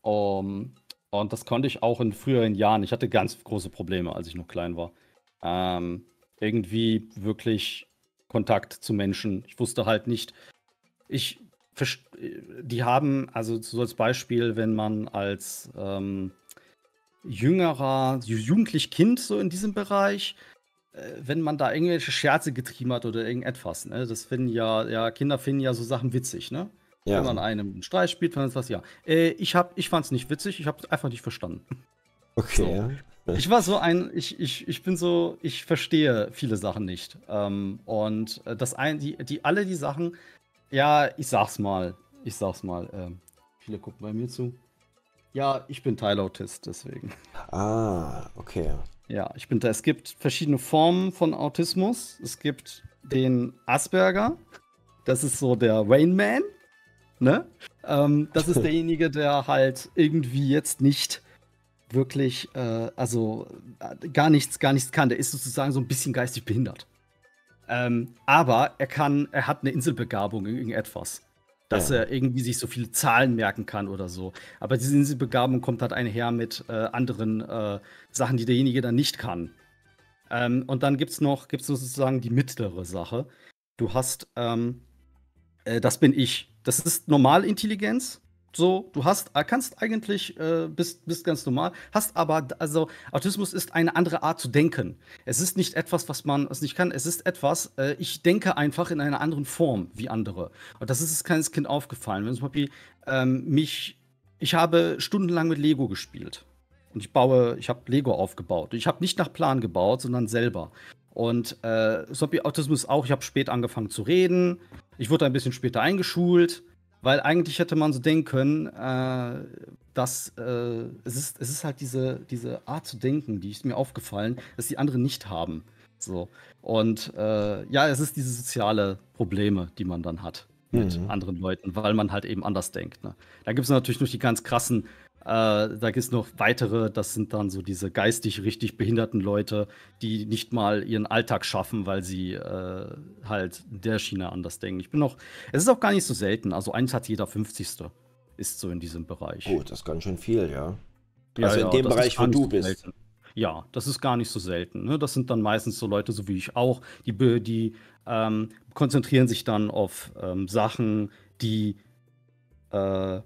um, und das konnte ich auch in früheren Jahren. Ich hatte ganz große Probleme, als ich noch klein war. Ähm, irgendwie wirklich Kontakt zu Menschen. Ich wusste halt nicht, ich, die haben, also so als Beispiel, wenn man als ähm, jüngerer, jugendlich Kind so in diesem Bereich, äh, wenn man da irgendwelche Scherze getrieben hat oder irgendetwas, ne? Das finden ja, ja, Kinder finden ja so Sachen witzig, ne? Ja. Wenn man einem einen Streich spielt, wenn was, ja. Äh, ich, hab, ich fand es nicht witzig, ich habe es einfach nicht verstanden. Okay. So. Ich war so ein, ich, ich, ich bin so, ich verstehe viele Sachen nicht. Ähm, und äh, das ein, die, die, alle die Sachen, ja, ich sag's mal, ich sag's mal, ähm, viele gucken bei mir zu. Ja, ich bin Teilautist, deswegen. Ah, okay. Ja, ich bin da. Es gibt verschiedene Formen von Autismus. Es gibt den Asperger. Das ist so der Rain Man. Ne? Ähm, das ist derjenige, der halt irgendwie jetzt nicht wirklich, äh, also äh, gar nichts, gar nichts kann. Der ist sozusagen so ein bisschen geistig behindert. Ähm, aber er kann, er hat eine Inselbegabung in irgendetwas. Dass ja. er irgendwie sich so viele Zahlen merken kann oder so. Aber diese Inselbegabung kommt halt einher mit äh, anderen äh, Sachen, die derjenige dann nicht kann. Ähm, und dann gibt es noch, gibt's sozusagen die mittlere Sache. Du hast, ähm, äh, das bin ich. Das ist Normalintelligenz. So, du hast, äh, kannst eigentlich, äh, bist, bist ganz normal, hast aber, also Autismus ist eine andere Art zu denken. Es ist nicht etwas, was man es nicht kann. Es ist etwas, äh, ich denke einfach in einer anderen Form wie andere. Und das ist das kleines Kind aufgefallen. Wenn zum Beispiel ähm, mich, ich habe stundenlang mit Lego gespielt. Und ich baue, ich habe Lego aufgebaut. Ich habe nicht nach Plan gebaut, sondern selber. Und äh, wie Autismus auch, ich habe spät angefangen zu reden. Ich wurde ein bisschen später eingeschult. Weil eigentlich hätte man so denken können, äh, dass äh, es, ist, es ist halt diese, diese Art zu denken, die ist mir aufgefallen, dass die anderen nicht haben. So. Und äh, ja, es ist diese soziale Probleme, die man dann hat mit mhm. anderen Leuten, weil man halt eben anders denkt. Ne? Da gibt es natürlich noch die ganz krassen da gibt es noch weitere, das sind dann so diese geistig richtig behinderten Leute, die nicht mal ihren Alltag schaffen, weil sie äh, halt der Schiene anders denken. Ich bin noch, es ist auch gar nicht so selten, also eins hat jeder 50. ist so in diesem Bereich. Oh, das ist ganz schön viel, ja. ja also in ja, dem Bereich, wo du bist. Selten. Ja, das ist gar nicht so selten. Ne? Das sind dann meistens so Leute, so wie ich auch, die, die ähm, konzentrieren sich dann auf ähm, Sachen, die, äh,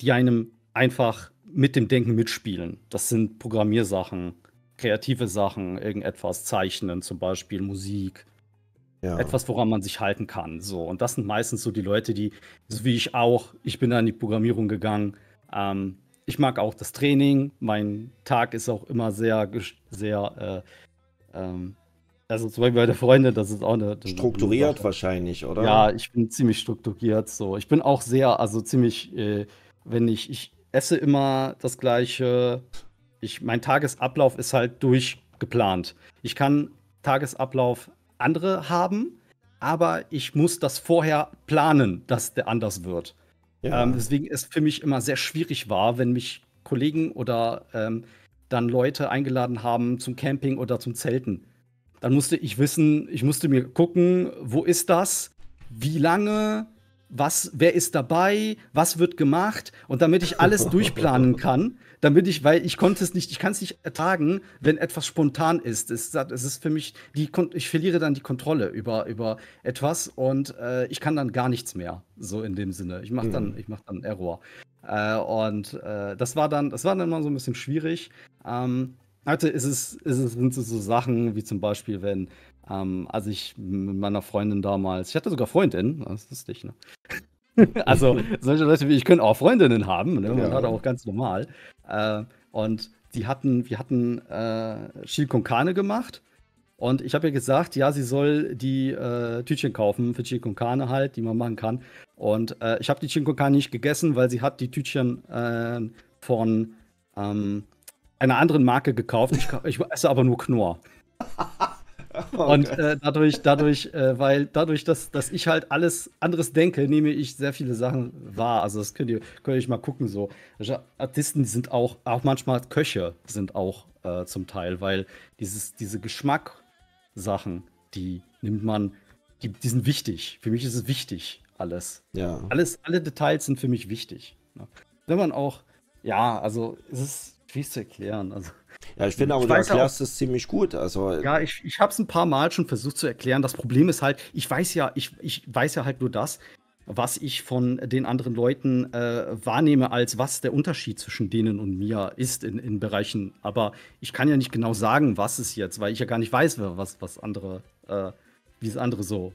die einem einfach mit dem Denken mitspielen. Das sind Programmiersachen, kreative Sachen, irgendetwas zeichnen, zum Beispiel Musik. Ja. Etwas, woran man sich halten kann. So. Und das sind meistens so die Leute, die, so wie ich auch, ich bin da in die Programmierung gegangen. Ähm, ich mag auch das Training. Mein Tag ist auch immer sehr, sehr, äh, ähm, also zum Beispiel bei der Freundin, das ist auch eine. Strukturiert eine wahrscheinlich, oder? Ja, ich bin ziemlich strukturiert. So, ich bin auch sehr, also ziemlich, äh, wenn ich, ich esse immer das gleiche. Ich, mein Tagesablauf ist halt durchgeplant. Ich kann Tagesablauf andere haben, aber ich muss das vorher planen, dass der anders wird. Ja. Ähm, deswegen ist für mich immer sehr schwierig war, wenn mich Kollegen oder ähm, dann Leute eingeladen haben zum Camping oder zum Zelten. Dann musste ich wissen, ich musste mir gucken, wo ist das, wie lange, was, wer ist dabei, was wird gemacht und damit ich alles durchplanen kann, damit ich, weil ich konnte es nicht, ich kann es nicht ertragen, wenn etwas spontan ist. Es, es ist für mich, die, ich verliere dann die Kontrolle über, über etwas und äh, ich kann dann gar nichts mehr, so in dem Sinne. Ich mache dann, mhm. ich dann Error. Äh, und äh, das war dann, das war dann immer so ein bisschen schwierig. Ähm, also ist es, ist es, sind es so Sachen wie zum Beispiel, wenn ähm, als ich mit meiner Freundin damals, ich hatte sogar Freundin, das ist lustig, ne? also solche Leute wie ich können auch Freundinnen haben, ne? man ja. hat auch ganz normal. Äh, und die hatten, wir hatten äh, Chili con Carne gemacht und ich habe ihr gesagt, ja, sie soll die äh, Tütchen kaufen für Chili con Carne halt, die man machen kann. Und äh, ich habe die Chili con Carne nicht gegessen, weil sie hat die Tütchen äh, von ähm, einer anderen Marke gekauft. Ich, ich esse aber nur Knorr. Okay. Und äh, dadurch, dadurch, äh, weil dadurch, dass, dass ich halt alles anderes denke, nehme ich sehr viele Sachen wahr. Also das könnt ihr, könnt ihr mal gucken. So also Artisten sind auch, auch manchmal Köche sind auch äh, zum Teil, weil dieses, diese Geschmack-Sachen, die nimmt man, die, die sind wichtig. Für mich ist es wichtig, alles. Ja. Alles, alle Details sind für mich wichtig. Ne? Wenn man auch, ja, also es ist schwierig zu erklären. Also ja, ich finde aber, ich du erklärst es ziemlich gut. Also, ja, ich, ich habe es ein paar Mal schon versucht zu erklären. Das Problem ist halt, ich weiß ja, ich, ich weiß ja halt nur das, was ich von den anderen Leuten äh, wahrnehme, als was der Unterschied zwischen denen und mir ist in, in Bereichen. Aber ich kann ja nicht genau sagen, was es jetzt, weil ich ja gar nicht weiß, was, was andere, äh, wie es andere so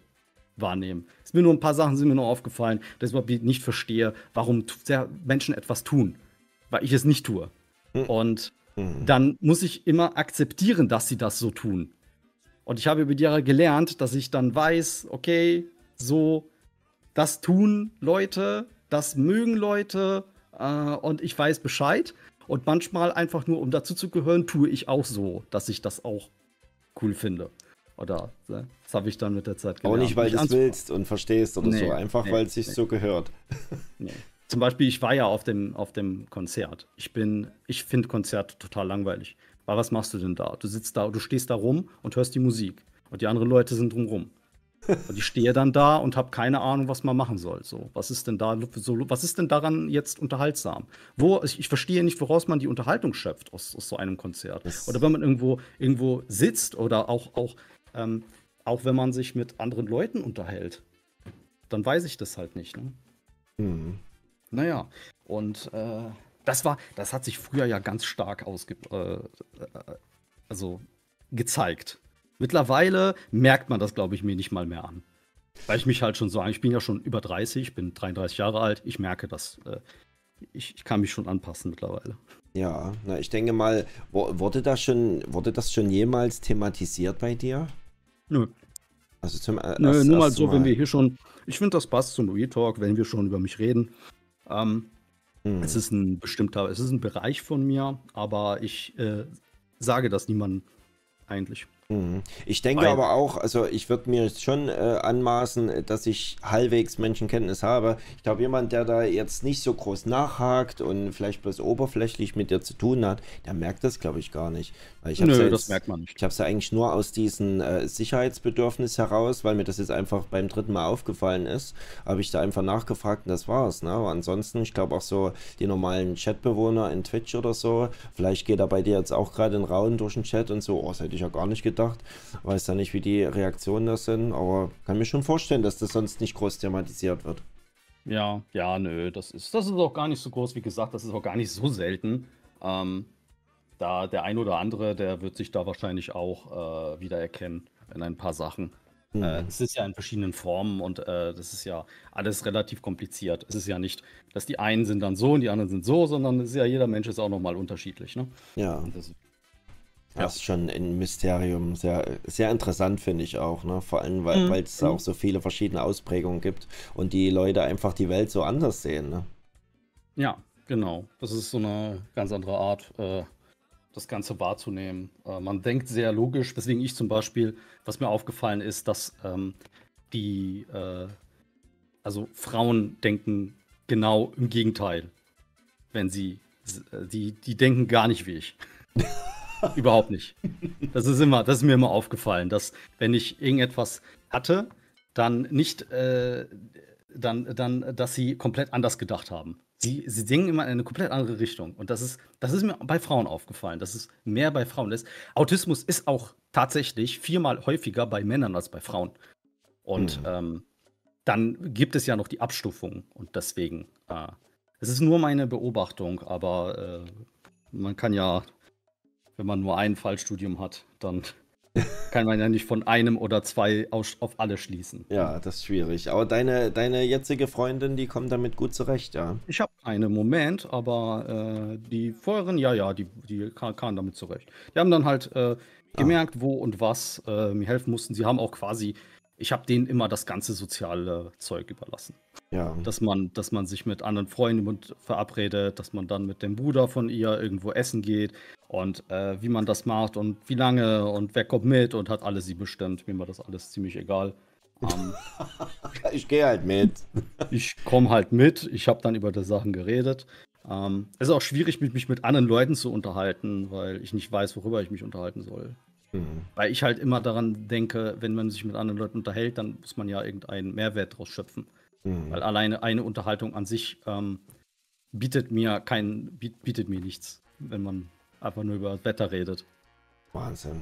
wahrnehmen. Es mir nur ein paar Sachen sind mir nur aufgefallen, dass ich nicht verstehe, warum Menschen etwas tun, weil ich es nicht tue. Mhm. Und mhm. dann muss ich immer akzeptieren, dass sie das so tun. Und ich habe über die Jahre gelernt, dass ich dann weiß, okay, so, das tun Leute, das mögen Leute äh, und ich weiß Bescheid. Und manchmal einfach nur, um dazu zu gehören, tue ich auch so, dass ich das auch cool finde. Oder ne? das habe ich dann mit der Zeit gelernt. Auch nicht, weil du es willst und verstehst oder nee, so, einfach nee, weil es sich nee. so gehört. Nee. Zum Beispiel, ich war ja auf dem, auf dem Konzert. Ich bin, ich finde Konzerte total langweilig. Weil was machst du denn da? Du sitzt da, du stehst da rum und hörst die Musik. Und die anderen Leute sind drumrum. Und ich stehe dann da und habe keine Ahnung, was man machen soll. So, was ist denn da so, was ist denn daran jetzt unterhaltsam? Wo, ich, ich verstehe nicht, woraus man die Unterhaltung schöpft aus, aus so einem Konzert. Das oder wenn man irgendwo, irgendwo sitzt oder auch, auch, ähm, auch wenn man sich mit anderen Leuten unterhält, dann weiß ich das halt nicht. Ne? Mhm. Naja, und äh, das war, das hat sich früher ja ganz stark ausge, äh, äh also gezeigt. Mittlerweile merkt man das, glaube ich, mir nicht mal mehr an. Weil ich mich halt schon so, ich bin ja schon über 30, bin 33 Jahre alt, ich merke das. Äh, ich, ich, kann mich schon anpassen mittlerweile. Ja, na, ich denke mal, wurde das schon, wurde das schon jemals thematisiert bei dir? Nö. Also zum äh, Nö, erst, nur mal so, mal. wenn wir hier schon, ich finde, das passt zum Real-Talk, wenn wir schon über mich reden. Ähm, hm. Es ist ein bestimmter, es ist ein Bereich von mir, aber ich äh, sage das niemandem eigentlich. Mhm. Ich denke Weil, aber auch, also ich würde mir schon äh, anmaßen, dass ich halbwegs Menschenkenntnis habe. Ich glaube, jemand, der da jetzt nicht so groß nachhakt und vielleicht bloß oberflächlich mit dir zu tun hat, der merkt das, glaube ich, gar nicht. Weil ich Nö, ja das merkt man nicht. Ich habe es ja eigentlich nur aus diesem äh, Sicherheitsbedürfnis heraus, weil mir das jetzt einfach beim dritten Mal aufgefallen ist, habe ich da einfach nachgefragt und das war's. Ne? Aber ansonsten, ich glaube auch so die normalen Chatbewohner in Twitch oder so, vielleicht geht da bei dir jetzt auch gerade ein Rauen durch den Chat und so, oh, das hätte ich ja gar nicht gedacht gedacht. Weiß ja nicht, wie die Reaktionen das sind, aber kann mir schon vorstellen, dass das sonst nicht groß thematisiert wird. Ja, ja, nö, das ist, das ist auch gar nicht so groß, wie gesagt, das ist auch gar nicht so selten. Ähm, da der ein oder andere, der wird sich da wahrscheinlich auch äh, wiedererkennen in ein paar Sachen. Mhm. Äh, es ist ja in verschiedenen Formen und äh, das ist ja alles relativ kompliziert. Es ist ja nicht, dass die einen sind dann so und die anderen sind so, sondern es ist ja jeder Mensch ist auch nochmal unterschiedlich. Ne? Ja. Das, das ist schon ein Mysterium. Sehr, sehr interessant, finde ich auch. Ne? Vor allem, weil mhm. es auch so viele verschiedene Ausprägungen gibt und die Leute einfach die Welt so anders sehen. Ne? Ja, genau. Das ist so eine ganz andere Art, äh, das Ganze wahrzunehmen. Äh, man denkt sehr logisch, weswegen ich zum Beispiel, was mir aufgefallen ist, dass ähm, die, äh, also Frauen denken genau im Gegenteil. Wenn sie, äh, die, die denken gar nicht wie ich. Überhaupt nicht. Das ist immer, das ist mir immer aufgefallen, dass wenn ich irgendetwas hatte, dann nicht, äh, dann, dann, dass sie komplett anders gedacht haben. Sie, sie denken immer in eine komplett andere Richtung. Und das ist, das ist mir bei Frauen aufgefallen, dass es mehr bei Frauen ist. Autismus ist auch tatsächlich viermal häufiger bei Männern als bei Frauen. Und mhm. ähm, dann gibt es ja noch die Abstufung. Und deswegen, äh, es ist nur meine Beobachtung, aber äh, man kann ja wenn man nur ein Fallstudium hat, dann kann man ja nicht von einem oder zwei auf, alle schließen. Ja, das ist schwierig. Aber deine, deine jetzige Freundin, die kommt damit gut zurecht, ja? Ich habe einen Moment, aber äh, die vorherigen, ja, ja, die, die kamen damit zurecht. Die haben dann halt äh, gemerkt, ah. wo und was äh, mir helfen mussten. Sie haben auch quasi ich habe denen immer das ganze soziale Zeug überlassen. Ja. Dass man, dass man sich mit anderen Freunden verabredet, dass man dann mit dem Bruder von ihr irgendwo essen geht und äh, wie man das macht und wie lange und wer kommt mit und hat alles sie bestimmt. Mir war das alles ziemlich egal. Um, ähm, ich gehe halt mit. ich komme halt mit. Ich habe dann über die Sachen geredet. Um, ähm, es ist auch schwierig, mich mit anderen Leuten zu unterhalten, weil ich nicht weiß, worüber ich mich unterhalten soll. Mhm. Weil ich halt immer daran denke, wenn man sich mit anderen Leuten unterhält, dann muss man ja irgendeinen Mehrwert daraus schöpfen. Mhm. Weil alleine eine Unterhaltung an sich ähm, bietet mir kein, bietet mir nichts, wenn man einfach nur über das Wetter redet. Wahnsinn.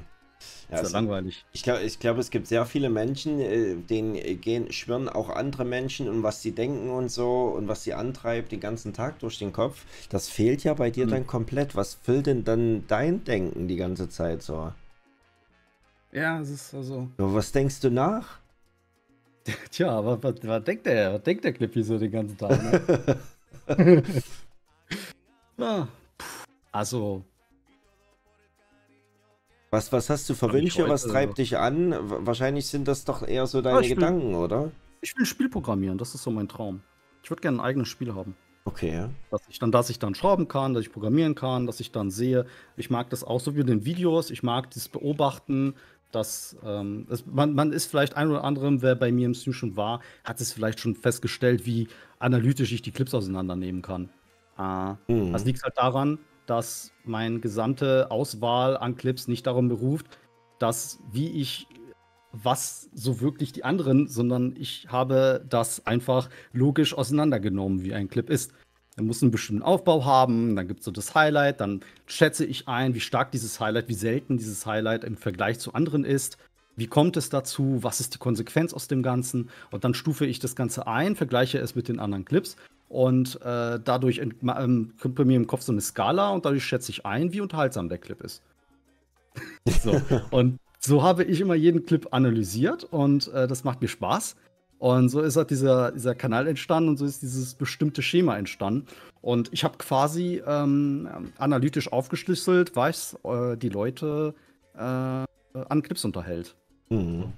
Ja, ist ja langweilig. Ich glaube, ich glaub, es gibt sehr viele Menschen, äh, denen gehen, schwirren auch andere Menschen und was sie denken und so und was sie antreibt den ganzen Tag durch den Kopf. Das fehlt ja bei dir mhm. dann komplett. Was füllt denn dann dein Denken die ganze Zeit so? Ja, es ist also. Aber was denkst du nach? Tja, was, was, was denkt der? Was denkt der Clippy so den ganzen Tag? Ne? ja, also. Was, was hast du für Wünsche? Was treibt dich an? Wahrscheinlich sind das doch eher so deine ja, Gedanken, will, oder? Ich will ein Spiel programmieren, das ist so mein Traum. Ich würde gerne ein eigenes Spiel haben. Okay. Dass ich dann, dass ich dann schrauben kann, dass ich programmieren kann, dass ich dann sehe. Ich mag das auch so wie in den Videos. Ich mag das Beobachten, dass ähm, das, man, man ist vielleicht ein oder anderem, wer bei mir im Stream schon war, hat es vielleicht schon festgestellt, wie analytisch ich die Clips auseinandernehmen kann. Äh, mhm. Das liegt halt daran, dass meine gesamte Auswahl an Clips nicht darum beruft, dass wie ich was so wirklich die anderen, sondern ich habe das einfach logisch auseinandergenommen, wie ein Clip ist. Er muss einen bestimmten Aufbau haben, dann gibt es so das Highlight, dann schätze ich ein, wie stark dieses Highlight, wie selten dieses Highlight im Vergleich zu anderen ist. Wie kommt es dazu? Was ist die Konsequenz aus dem Ganzen? Und dann stufe ich das Ganze ein, vergleiche es mit den anderen Clips und äh, dadurch ähm, kommt bei mir im Kopf so eine Skala und dadurch schätze ich ein, wie unterhaltsam der Clip ist. so. und so habe ich immer jeden Clip analysiert und äh, das macht mir Spaß. Und so ist halt dieser, dieser Kanal entstanden und so ist dieses bestimmte Schema entstanden. Und ich habe quasi ähm, analytisch aufgeschlüsselt, was äh, die Leute äh, an Clips unterhält. Mhm.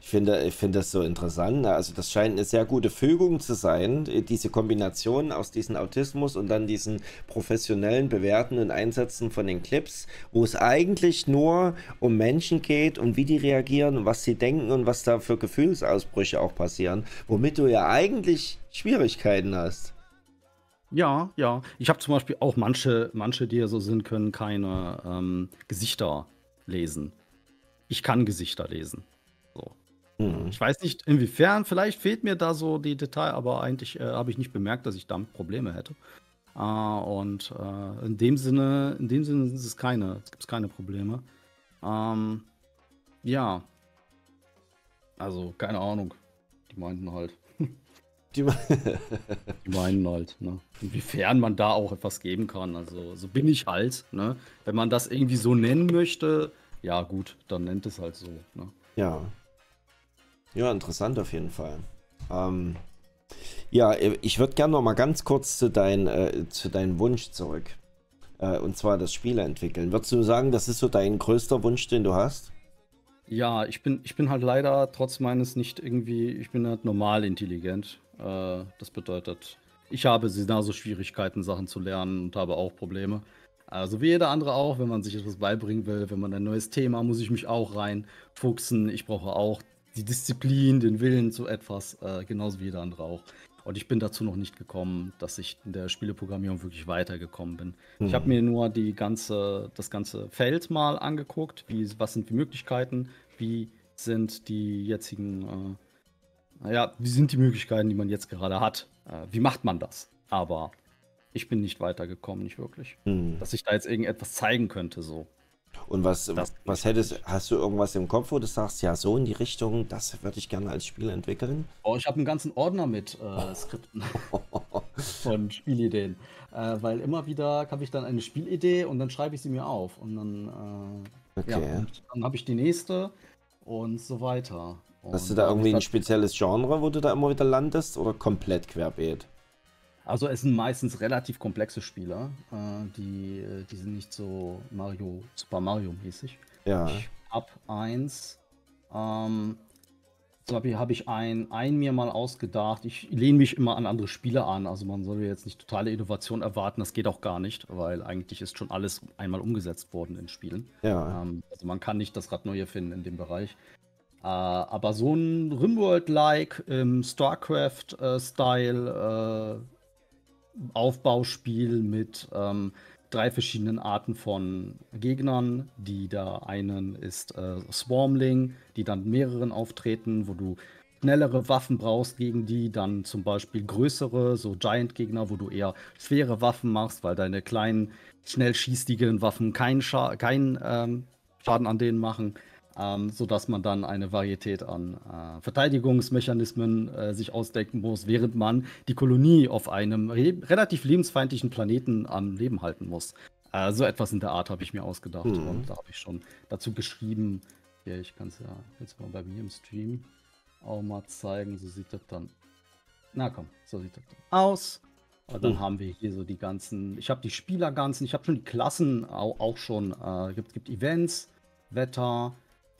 Ich finde, ich finde das so interessant. Ne? Also das scheint eine sehr gute Fügung zu sein, diese Kombination aus diesem Autismus und dann diesen professionellen Bewerten und Einsätzen von den Clips, wo es eigentlich nur um Menschen geht und wie die reagieren und was sie denken und was da für Gefühlsausbrüche auch passieren, womit du ja eigentlich Schwierigkeiten hast. Ja, ja. Ich habe zum Beispiel auch manche, manche, die ja so sind, können keine ähm, Gesichter lesen. Ich kann Gesichter lesen. Mhm. Ich weiß nicht, inwiefern, vielleicht fehlt mir da so die Detail, aber eigentlich äh, habe ich nicht bemerkt, dass ich damit Probleme hätte. Äh, und äh, in dem Sinne, in dem Sinne ist es keine, es gibt keine Probleme. Ähm, ja. Also, keine Ahnung. Die meinten halt. Die, die meinen halt, ne? Inwiefern man da auch etwas geben kann. Also, so bin ich halt, ne? Wenn man das irgendwie so nennen möchte, ja gut, dann nennt es halt so, ne? Ja. Ja, interessant auf jeden Fall. Ähm, ja, ich würde gerne noch mal ganz kurz zu, dein, äh, zu deinem Wunsch zurück. Äh, und zwar das Spiel entwickeln. Würdest du sagen, das ist so dein größter Wunsch, den du hast? Ja, ich bin, ich bin halt leider trotz meines nicht irgendwie, ich bin halt normal intelligent. Äh, das bedeutet, ich habe so Schwierigkeiten, Sachen zu lernen und habe auch Probleme. Also wie jeder andere auch, wenn man sich etwas beibringen will, wenn man ein neues Thema, muss ich mich auch reinfuchsen. Ich brauche auch die Disziplin, den Willen zu etwas, äh, genauso wie jeder andere auch. Und ich bin dazu noch nicht gekommen, dass ich in der Spieleprogrammierung wirklich weitergekommen bin. Mhm. Ich habe mir nur die ganze, das ganze Feld mal angeguckt, wie, was sind die Möglichkeiten, wie sind die jetzigen, äh, naja, wie sind die Möglichkeiten, die man jetzt gerade hat, äh, wie macht man das? Aber ich bin nicht weitergekommen, nicht wirklich. Mhm. Dass ich da jetzt irgendetwas zeigen könnte, so. Und was, was hättest, hast du irgendwas im Kopf, wo du sagst, ja, so in die Richtung, das würde ich gerne als Spiel entwickeln? Oh, ich habe einen ganzen Ordner mit äh, Skripten von Spielideen. Äh, weil immer wieder habe ich dann eine Spielidee und dann schreibe ich sie mir auf. Und dann, äh, okay. ja, dann habe ich die nächste und so weiter. Und hast du da irgendwie ein spezielles Genre, wo du da immer wieder landest oder komplett querbeet? Also es sind meistens relativ komplexe Spieler, äh, die, äh, die sind nicht so Mario, Super Mario mäßig. Ja. Ich hab eins, ähm, so habe hab ich ein, ein mir mal ausgedacht. Ich lehne mich immer an andere Spieler an. Also man soll jetzt nicht totale Innovation erwarten. Das geht auch gar nicht, weil eigentlich ist schon alles einmal umgesetzt worden in Spielen. Ja. Ähm, also man kann nicht das Rad neu erfinden in dem Bereich. Äh, aber so ein Rimworld-like im StarCraft-Style äh, Aufbauspiel mit ähm, drei verschiedenen Arten von Gegnern. Die da einen ist äh, Swarmling, die dann mehreren auftreten, wo du schnellere Waffen brauchst gegen die, dann zum Beispiel größere, so Giant-Gegner, wo du eher schwere Waffen machst, weil deine kleinen, schnell schießigen Waffen keinen Scha kein, ähm, Schaden an denen machen ähm, sodass man dann eine Varietät an äh, Verteidigungsmechanismen äh, sich ausdenken muss, während man die Kolonie auf einem re relativ lebensfeindlichen Planeten am Leben halten muss. Äh, so etwas in der Art habe ich mir ausgedacht mhm. und da habe ich schon dazu geschrieben. Hier, ich kann es ja jetzt mal bei mir im Stream. auch mal zeigen. So sieht das dann. Na komm, so sieht das dann aus. Und dann hm. haben wir hier so die ganzen. Ich habe die Spieler ganzen, ich habe schon die Klassen auch, auch schon. Äh, gibt, gibt Events, Wetter,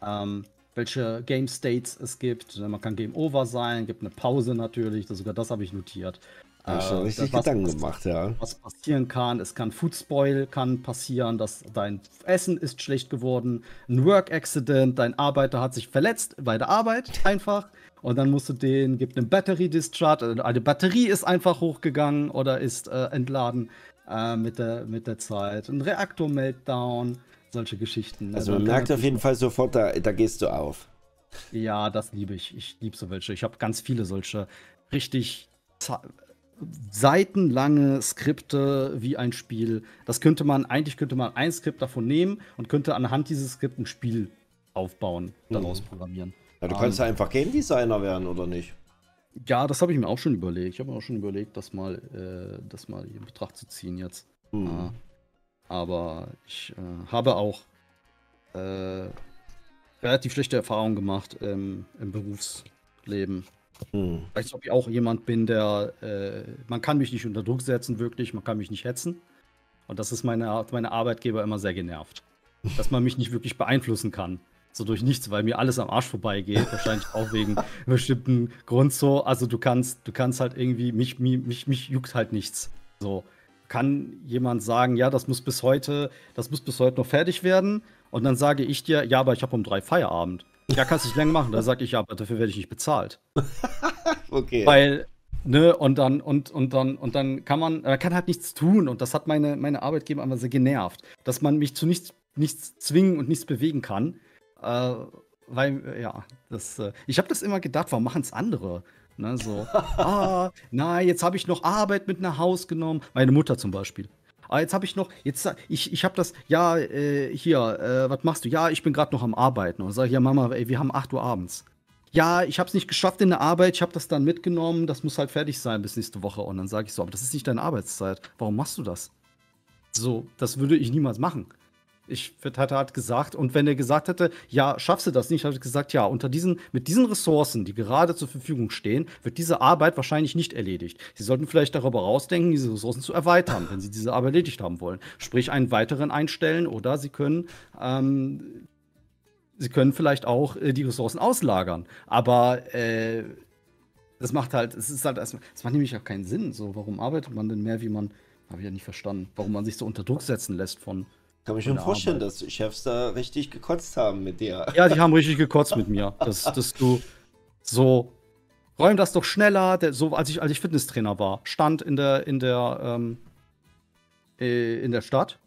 ähm, welche Game States es gibt. Man kann Game Over sein, gibt eine Pause natürlich. Das, sogar das habe ich notiert. Habe schon äh, richtig was, Gedanken gemacht, ja. Was passieren kann, es kann Food Spoil kann passieren, dass dein Essen ist schlecht geworden, ein Work Accident, dein Arbeiter hat sich verletzt bei der Arbeit einfach und dann musst du den, gibt einen Battery Discharge, äh, eine Batterie ist einfach hochgegangen oder ist äh, entladen äh, mit, der, mit der Zeit, ein Reaktor Meltdown, solche Geschichten. Ne? Also man merkt auf jeden Fall sofort, da, da gehst du auf. Ja, das liebe ich. Ich liebe so welche. Ich habe ganz viele solche richtig seitenlange Skripte wie ein Spiel. Das könnte man, eigentlich könnte man ein Skript davon nehmen und könnte anhand dieses Skripts ein Spiel aufbauen, daraus mhm. programmieren. Ja, du um, kannst ja einfach Game Designer werden, oder nicht? Ja, das habe ich mir auch schon überlegt. Ich habe mir auch schon überlegt, das mal, äh, das mal in Betracht zu ziehen jetzt. Mhm. Uh, aber ich äh, habe auch äh, relativ schlechte Erfahrungen gemacht ähm, im Berufsleben. Hm. Weiß, ob ich auch jemand bin, der, äh, man kann mich nicht unter Druck setzen, wirklich, man kann mich nicht hetzen. Und das ist meine, meine Arbeitgeber immer sehr genervt. Dass man mich nicht wirklich beeinflussen kann. So durch nichts, weil mir alles am Arsch vorbeigeht. Wahrscheinlich auch wegen bestimmten Grund so. Also du kannst, du kannst halt irgendwie, mich, mich, mich juckt halt nichts. So. Kann jemand sagen, ja, das muss bis heute, das muss bis heute noch fertig werden. Und dann sage ich dir, ja, aber ich habe um drei Feierabend. Ja, kannst du nicht länger machen. Da sage ich, ja, aber dafür werde ich nicht bezahlt. okay. Weil, ne, und dann, und, und dann, und dann kann man, man kann halt nichts tun. Und das hat meine, meine Arbeitgeber einfach sehr genervt, dass man mich zu nichts, nichts zwingen und nichts bewegen kann. Äh, weil, ja, das, äh, ich habe das immer gedacht, warum machen es andere? Ne, so, ah, na, jetzt habe ich noch Arbeit mit nach Haus genommen. Meine Mutter zum Beispiel. Ah, jetzt habe ich noch, jetzt, ich, ich habe das, ja, äh, hier, äh, was machst du? Ja, ich bin gerade noch am Arbeiten. Und sage ja, Mama, ey, wir haben 8 Uhr abends. Ja, ich habe es nicht geschafft in der Arbeit, ich habe das dann mitgenommen, das muss halt fertig sein bis nächste Woche. Und dann sage ich so, aber das ist nicht deine Arbeitszeit. Warum machst du das? So, das würde ich niemals machen. Ich hätte halt gesagt, und wenn er gesagt hätte, ja, schaffst du das nicht, habe ich gesagt, ja, unter diesen, mit diesen Ressourcen, die gerade zur Verfügung stehen, wird diese Arbeit wahrscheinlich nicht erledigt. Sie sollten vielleicht darüber rausdenken, diese Ressourcen zu erweitern, wenn Sie diese Arbeit erledigt haben wollen. Sprich, einen weiteren einstellen oder Sie können, ähm, Sie können vielleicht auch äh, die Ressourcen auslagern. Aber äh, das macht halt, es ist halt, es macht nämlich auch keinen Sinn. So, warum arbeitet man denn mehr, wie man, habe ich ja nicht verstanden, warum man sich so unter Druck setzen lässt von kann mich schon vorstellen, Arbeit. dass Chefs da richtig gekotzt haben mit dir. Ja, die haben richtig gekotzt mit mir. Dass, dass du so, räum das doch schneller. Der, so, als ich, als ich Fitnesstrainer war, stand in der, in der, ähm, äh, in der Stadt.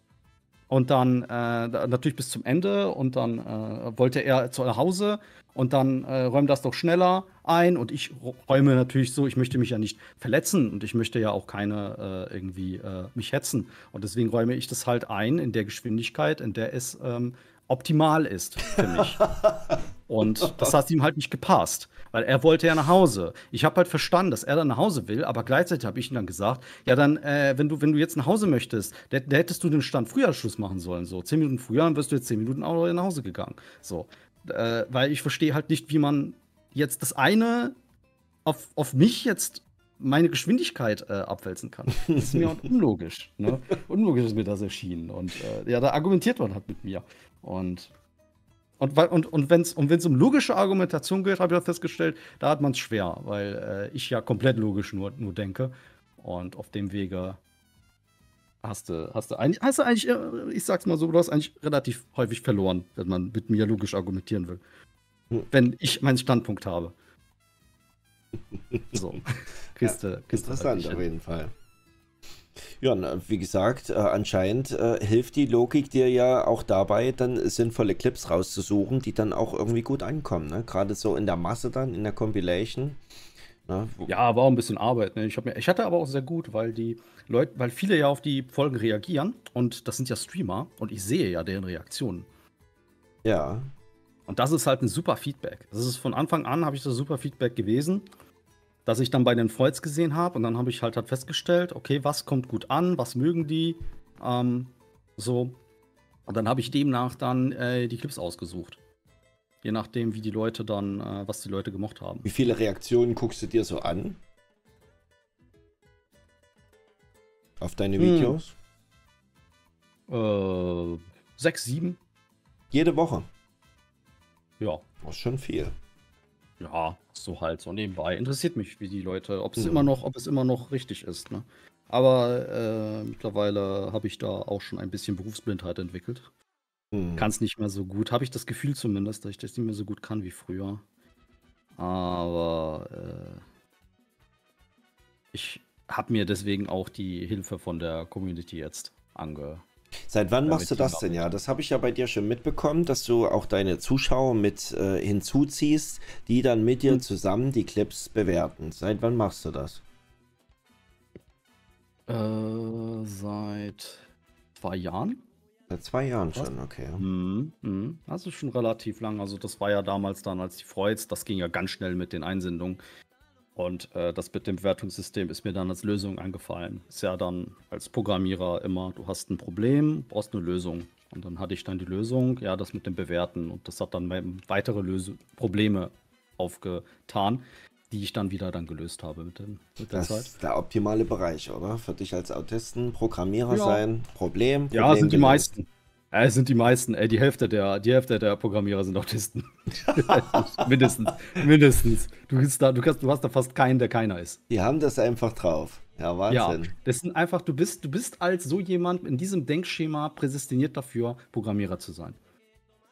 Und dann äh, natürlich bis zum Ende. Und dann äh, wollte er zu Hause und dann äh, räumt das doch schneller ein und ich räume natürlich so, ich möchte mich ja nicht verletzen und ich möchte ja auch keine äh, irgendwie äh, mich hetzen und deswegen räume ich das halt ein in der Geschwindigkeit, in der es ähm, optimal ist für mich. und das hat ihm halt nicht gepasst, weil er wollte ja nach Hause. Ich habe halt verstanden, dass er dann nach Hause will, aber gleichzeitig habe ich ihm dann gesagt, ja dann, äh, wenn du wenn du jetzt nach Hause möchtest, da hättest du den Stand früher Schluss machen sollen, so zehn Minuten früher, dann wirst du jetzt zehn Minuten auch nach Hause gegangen, so. Äh, weil ich verstehe halt nicht, wie man jetzt das eine auf, auf mich jetzt meine Geschwindigkeit äh, abwälzen kann. Das ist mir unlogisch. Ne? Unlogisch ist mir das erschienen. Und äh, ja, da argumentiert man halt mit mir. Und, und, und, und wenn es und um logische Argumentation geht, habe ich auch festgestellt, da hat man es schwer, weil äh, ich ja komplett logisch nur, nur denke. Und auf dem Wege hast du, hast du eigentlich, hast du eigentlich, äh, ich sag's mal so, du hast eigentlich relativ häufig verloren, wenn man mit mir logisch argumentieren will. Hm. Wenn ich meinen Standpunkt habe. So. Kiste, ja, interessant auf jeden Fall. Ja, wie gesagt, äh, anscheinend äh, hilft die Logik dir ja auch dabei, dann sinnvolle Clips rauszusuchen, die dann auch irgendwie gut ankommen. Ne? Gerade so in der Masse dann, in der Compilation. Ne? Ja, war auch ein bisschen Arbeit. Ne? Ich, mir, ich hatte aber auch sehr gut, weil die Leute, weil viele ja auf die Folgen reagieren und das sind ja Streamer und ich sehe ja deren Reaktionen. Ja. Und das ist halt ein super Feedback. Das ist von Anfang an habe ich das super Feedback gewesen, dass ich dann bei den Freuds gesehen habe und dann habe ich halt, halt festgestellt, okay, was kommt gut an, was mögen die, ähm, so. Und dann habe ich demnach dann äh, die Clips ausgesucht. Je nachdem, wie die Leute dann, äh, was die Leute gemocht haben. Wie viele Reaktionen guckst du dir so an? Auf deine Hm. Videos? Äh, sechs, sieben? Jede Woche. Ja. Das ist schon viel. Ja, so halt, so nebenbei. Interessiert mich, wie die Leute, ob es Mhm. immer noch, ob es immer noch richtig ist, ne? Aber äh, mittlerweile habe ich da auch schon ein bisschen Berufsblindheit entwickelt. Hm. Kann es nicht mehr so gut. Habe ich das Gefühl zumindest, dass ich das nicht mehr so gut kann wie früher. Aber äh, ich habe mir deswegen auch die Hilfe von der Community jetzt ange. Seit wann machst du das denn? Ja, das habe ich ja bei dir schon mitbekommen, dass du auch deine Zuschauer mit äh, hinzuziehst, die dann mit dir Hm. zusammen die Clips bewerten. Seit wann machst du das? Äh, seit zwei Jahren. Seit zwei Jahren schon, okay. Mhm. Das ist schon relativ lang. Also das war ja damals dann, als die Freuds, das ging ja ganz schnell mit den Einsendungen. Und äh, das mit dem Bewertungssystem ist mir dann als Lösung eingefallen. Ist ja dann als Programmierer immer, du hast ein Problem, brauchst eine Lösung. Und dann hatte ich dann die Lösung, ja, das mit dem Bewerten. Und das hat dann weitere Löse Probleme aufgetan, die ich dann wieder dann gelöst habe mit, dem, mit der Das Zeit. ist der optimale Bereich, oder? Für dich als Autisten, Programmierer Ja. sein, Problem, Problem Ja, sind die gelöst. meisten. Ja, es sind die meisten. Ey, die Hälfte der, die Hälfte der Programmierer sind Autisten. mindestens, mindestens. Du, bist da, du, kannst, du hast da fast keinen, der keiner ist. Die haben das einfach drauf. Ja, Ja, Wahnsinn. das sind einfach, du bist, du bist als so jemand in diesem Denkschema prädestiniert dafür, Programmierer zu sein.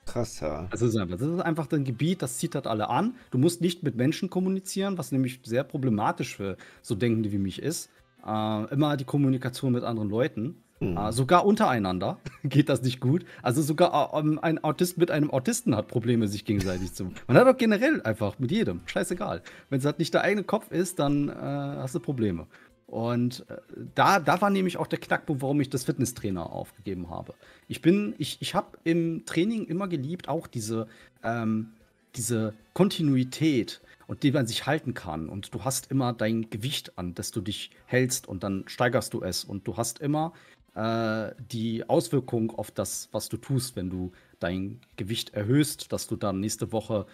Krass, ja. Also das ist einfach, ein Gebiet, das zieht halt alle an. Du musst nicht mit Menschen kommunizieren, was nämlich sehr problematisch für so Denkende wie mich ist. Äh, immer die Kommunikation mit anderen Leuten. Hm. Äh, sogar untereinander geht das nicht gut. Also sogar äh, ähm, ein Autist mit einem Autisten hat Probleme, sich gegenseitig zu. Man hat auch generell einfach mit jedem. Scheißegal. Wenn es halt nicht der eigene Kopf ist, dann äh, hast du Probleme. Und äh, da, da war nämlich auch der Knackpunkt, warum ich das Fitnesstrainer aufgegeben habe. Ich bin, ich, ich habe im Training immer geliebt, auch diese, ähm, diese Kontinuität und die man sich halten kann. Und du hast immer dein Gewicht an, dass du dich hältst und dann steigerst du es. Und du hast immer äh, die Auswirkung auf das, was du tust, wenn du dein Gewicht erhöhst, dass du dann nächste Woche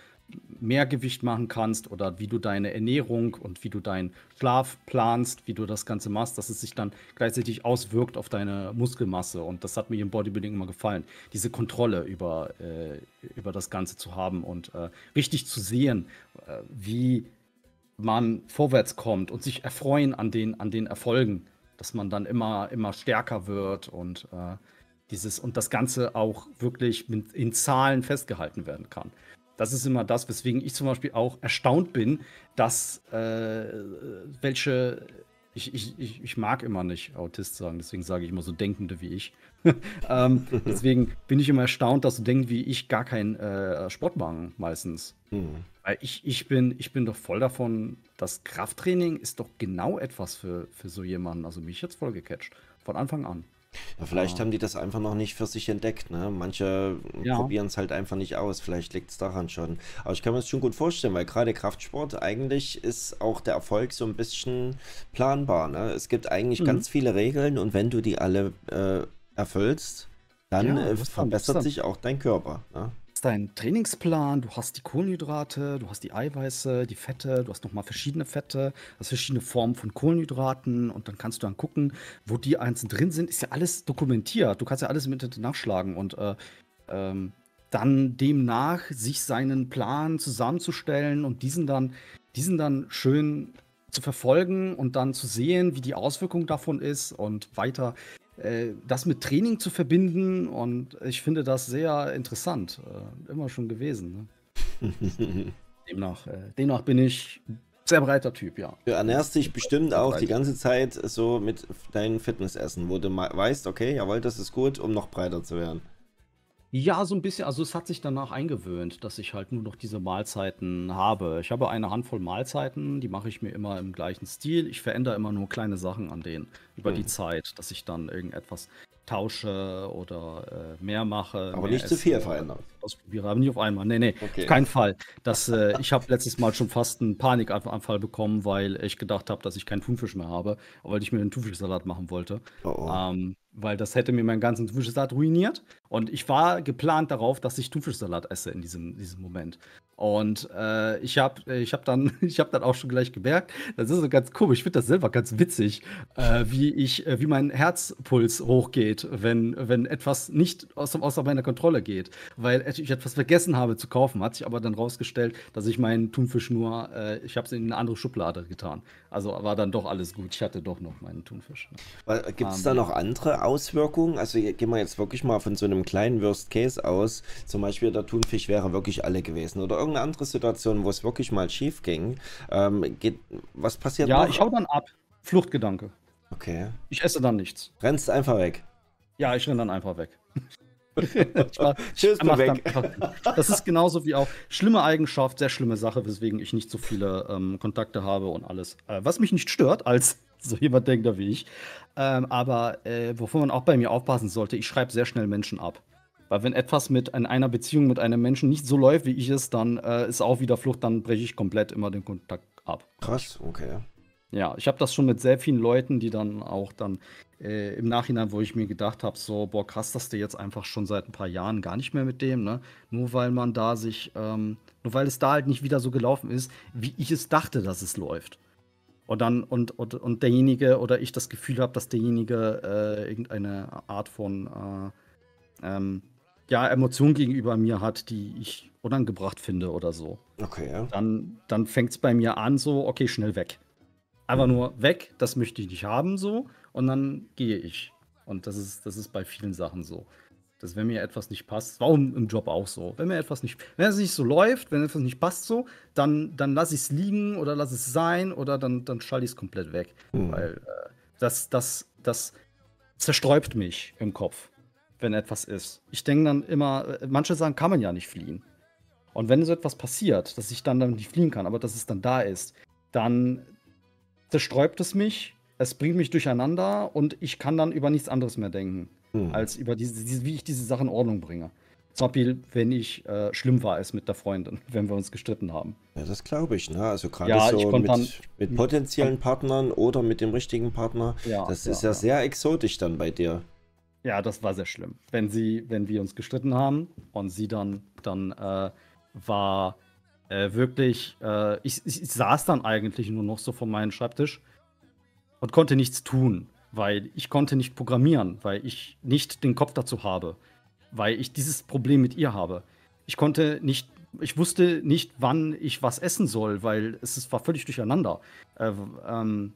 mehr Gewicht machen kannst oder wie du deine Ernährung und wie du deinen Schlaf planst, wie du das Ganze machst, dass es sich dann gleichzeitig auswirkt auf deine Muskelmasse. Und das hat mir im Bodybuilding immer gefallen, diese Kontrolle über, äh, über das Ganze zu haben und äh, richtig zu sehen, äh, wie man vorwärts kommt und sich erfreuen an den, an den Erfolgen, dass man dann immer, immer stärker wird und äh, dieses und das Ganze auch wirklich mit, in Zahlen festgehalten werden kann. Das ist immer das, weswegen ich zum Beispiel auch erstaunt bin, dass äh, welche, ich, ich, ich, mag immer nicht Autist sagen, deswegen sage ich immer so Denkende wie ich. ähm, deswegen bin ich immer erstaunt, dass so denken wie ich gar keinen äh, Sport machen meistens. Hm. Weil ich, ich, bin, ich bin doch voll davon, das Krafttraining ist doch genau etwas für, für so jemanden. Also mich jetzt voll gecatcht. Von Anfang an. Ja, vielleicht Ja. haben die das einfach noch nicht für sich entdeckt. Ne? Manche Ja. probieren es halt einfach nicht aus. Vielleicht liegt es daran schon. Aber ich kann mir das schon gut vorstellen, weil gerade Kraftsport eigentlich ist auch der Erfolg so ein bisschen planbar. Ne? Es gibt eigentlich Mhm. ganz viele Regeln und wenn du die alle äh, erfüllst, dann äh, verbessert sich auch dein Körper. Ne? Deinen Trainingsplan, du hast die Kohlenhydrate, du hast die Eiweiße, die Fette, du hast nochmal verschiedene Fette, hast verschiedene Formen von Kohlenhydraten und dann kannst du dann gucken, wo die einzeln drin sind. Ist ja alles dokumentiert. Du kannst ja alles im Internet nachschlagen und äh, ähm, dann demnach sich seinen Plan zusammenzustellen und diesen dann, diesen dann schön zu verfolgen und dann zu sehen, wie die Auswirkung davon ist und weiter das mit Training zu verbinden. Und ich finde das sehr interessant. Äh, immer schon gewesen. Ne? Demnach, äh, demnach bin ich ein sehr breiter Typ, ja. Du ernährst dich bestimmt auch die Breit. ganze Zeit so mit deinem Fitnessessen, wo du weißt, okay, jawohl, das ist gut, um noch breiter zu werden. Ja, so ein bisschen. Also es hat sich danach eingewöhnt, dass ich halt nur noch diese Mahlzeiten habe. Ich habe eine Handvoll Mahlzeiten, die mache ich mir immer im gleichen Stil. Ich verändere immer nur kleine Sachen an denen über die Mhm. Zeit, dass ich dann irgendetwas tausche oder äh, mehr mache. Aber mehr nicht zu viel verändern. Ausprobiere, aber nicht auf einmal. Nee, nee, Okay. auf keinen Fall. Das, äh, ich habe letztes Mal schon fast einen Panikanfall bekommen, weil ich gedacht habe, dass ich keinen Thunfisch mehr habe, weil ich mir einen Thunfischsalat machen wollte. Oh, oh. Ähm, weil das hätte mir meinen ganzen Thunfischsalat ruiniert. Und ich war geplant darauf, dass ich Thunfischsalat esse in diesem, diesem Moment. Und äh, ich habe ich hab dann, hab dann auch schon gleich gemerkt, das ist so ganz komisch, ich finde das selber ganz witzig, äh, wie, ich, äh, wie mein Herzpuls hochgeht, wenn, wenn etwas nicht aus, außer meiner Kontrolle geht. Weil ich etwas vergessen habe zu kaufen, hat sich aber dann rausgestellt, dass ich meinen Thunfisch nur, äh, ich habe es in eine andere Schublade getan. Also war dann doch alles gut. Ich hatte doch noch meinen Thunfisch. Gibt es ähm, da noch andere Auswirkungen? Also gehen wir jetzt wirklich mal von so einem kleinen Worst Case aus. Zum Beispiel der Thunfisch wäre wirklich alle gewesen. Oder irgendeine andere Situation, wo es wirklich mal schief ging. Ähm, geht, was passiert Ja, noch? ich hau dann ab. Fluchtgedanke. Okay. Ich esse dann nichts. Rennst einfach weg. Ja, ich renne dann einfach weg. war, Tschüss, bin weg. das ist genauso wie auch schlimme Eigenschaft, sehr schlimme Sache, weswegen ich nicht so viele ähm, Kontakte habe und alles. Äh, was mich nicht stört, als so jemand denkt wie ich. Ähm, aber äh, wovon man auch bei mir aufpassen sollte, ich schreibe sehr schnell Menschen ab. Weil wenn etwas mit in einer Beziehung mit einem Menschen nicht so läuft, wie ich es, dann äh, ist auch wieder Flucht, dann breche ich komplett immer den Kontakt ab. Krass, okay. Ja, ich habe das schon mit sehr vielen Leuten, die dann auch dann äh, im Nachhinein, wo ich mir gedacht habe, so, boah, krass, dass der jetzt einfach schon seit ein paar Jahren gar nicht mehr mit dem, ne? Nur weil man da sich, ähm, nur weil es da halt nicht wieder so gelaufen ist, wie ich es dachte, dass es läuft. Und dann, und, und, und derjenige, oder ich das Gefühl habe, dass derjenige äh, irgendeine Art von äh, ähm, ja, Emotion gegenüber mir hat, die ich unangebracht finde oder so Okay, ja. dann, dann fängt es bei mir an, so, okay, schnell weg. Einfach nur weg, das möchte ich nicht haben, so, und dann gehe ich. Und das ist, das ist bei vielen Sachen so. Dass wenn mir etwas nicht passt, war im Job auch so. Wenn mir etwas nicht, wenn es nicht so läuft, wenn etwas nicht passt so, dann, dann lasse ich es liegen oder lasse es sein oder dann, dann schalte ich es komplett weg. Hm. Weil äh, das, das, das zersträubt mich im Kopf, wenn etwas ist. Ich denke dann immer, äh, manche sagen, kann man ja nicht fliehen. Und wenn so etwas passiert, dass ich dann damit nicht fliehen kann, aber dass es dann da ist, dann zersträubt es mich, es bringt mich durcheinander und ich kann dann über nichts anderes mehr denken, Hm. als über diese, diese, wie ich diese Sachen in Ordnung bringe. Zum Beispiel, wenn ich äh, schlimm war es mit der Freundin, wenn wir uns gestritten haben. Ja, das glaube ich, ne? Also gerade Ja, so mit, dann- mit potenziellen Partnern oder mit dem richtigen Partner. Ja, das ja, ist ja, ja. sehr exotisch dann bei dir. Ja, das war sehr schlimm. Wenn sie, wenn wir uns gestritten haben und sie dann, dann äh, war äh, wirklich, äh, ich, ich, saß dann eigentlich nur noch so vor meinem Schreibtisch und konnte nichts tun, weil ich konnte nicht programmieren, weil ich nicht den Kopf dazu habe, weil ich dieses Problem mit ihr habe. Ich konnte nicht, ich wusste nicht, wann ich was essen soll, weil es ist, war völlig durcheinander. Äh, ähm,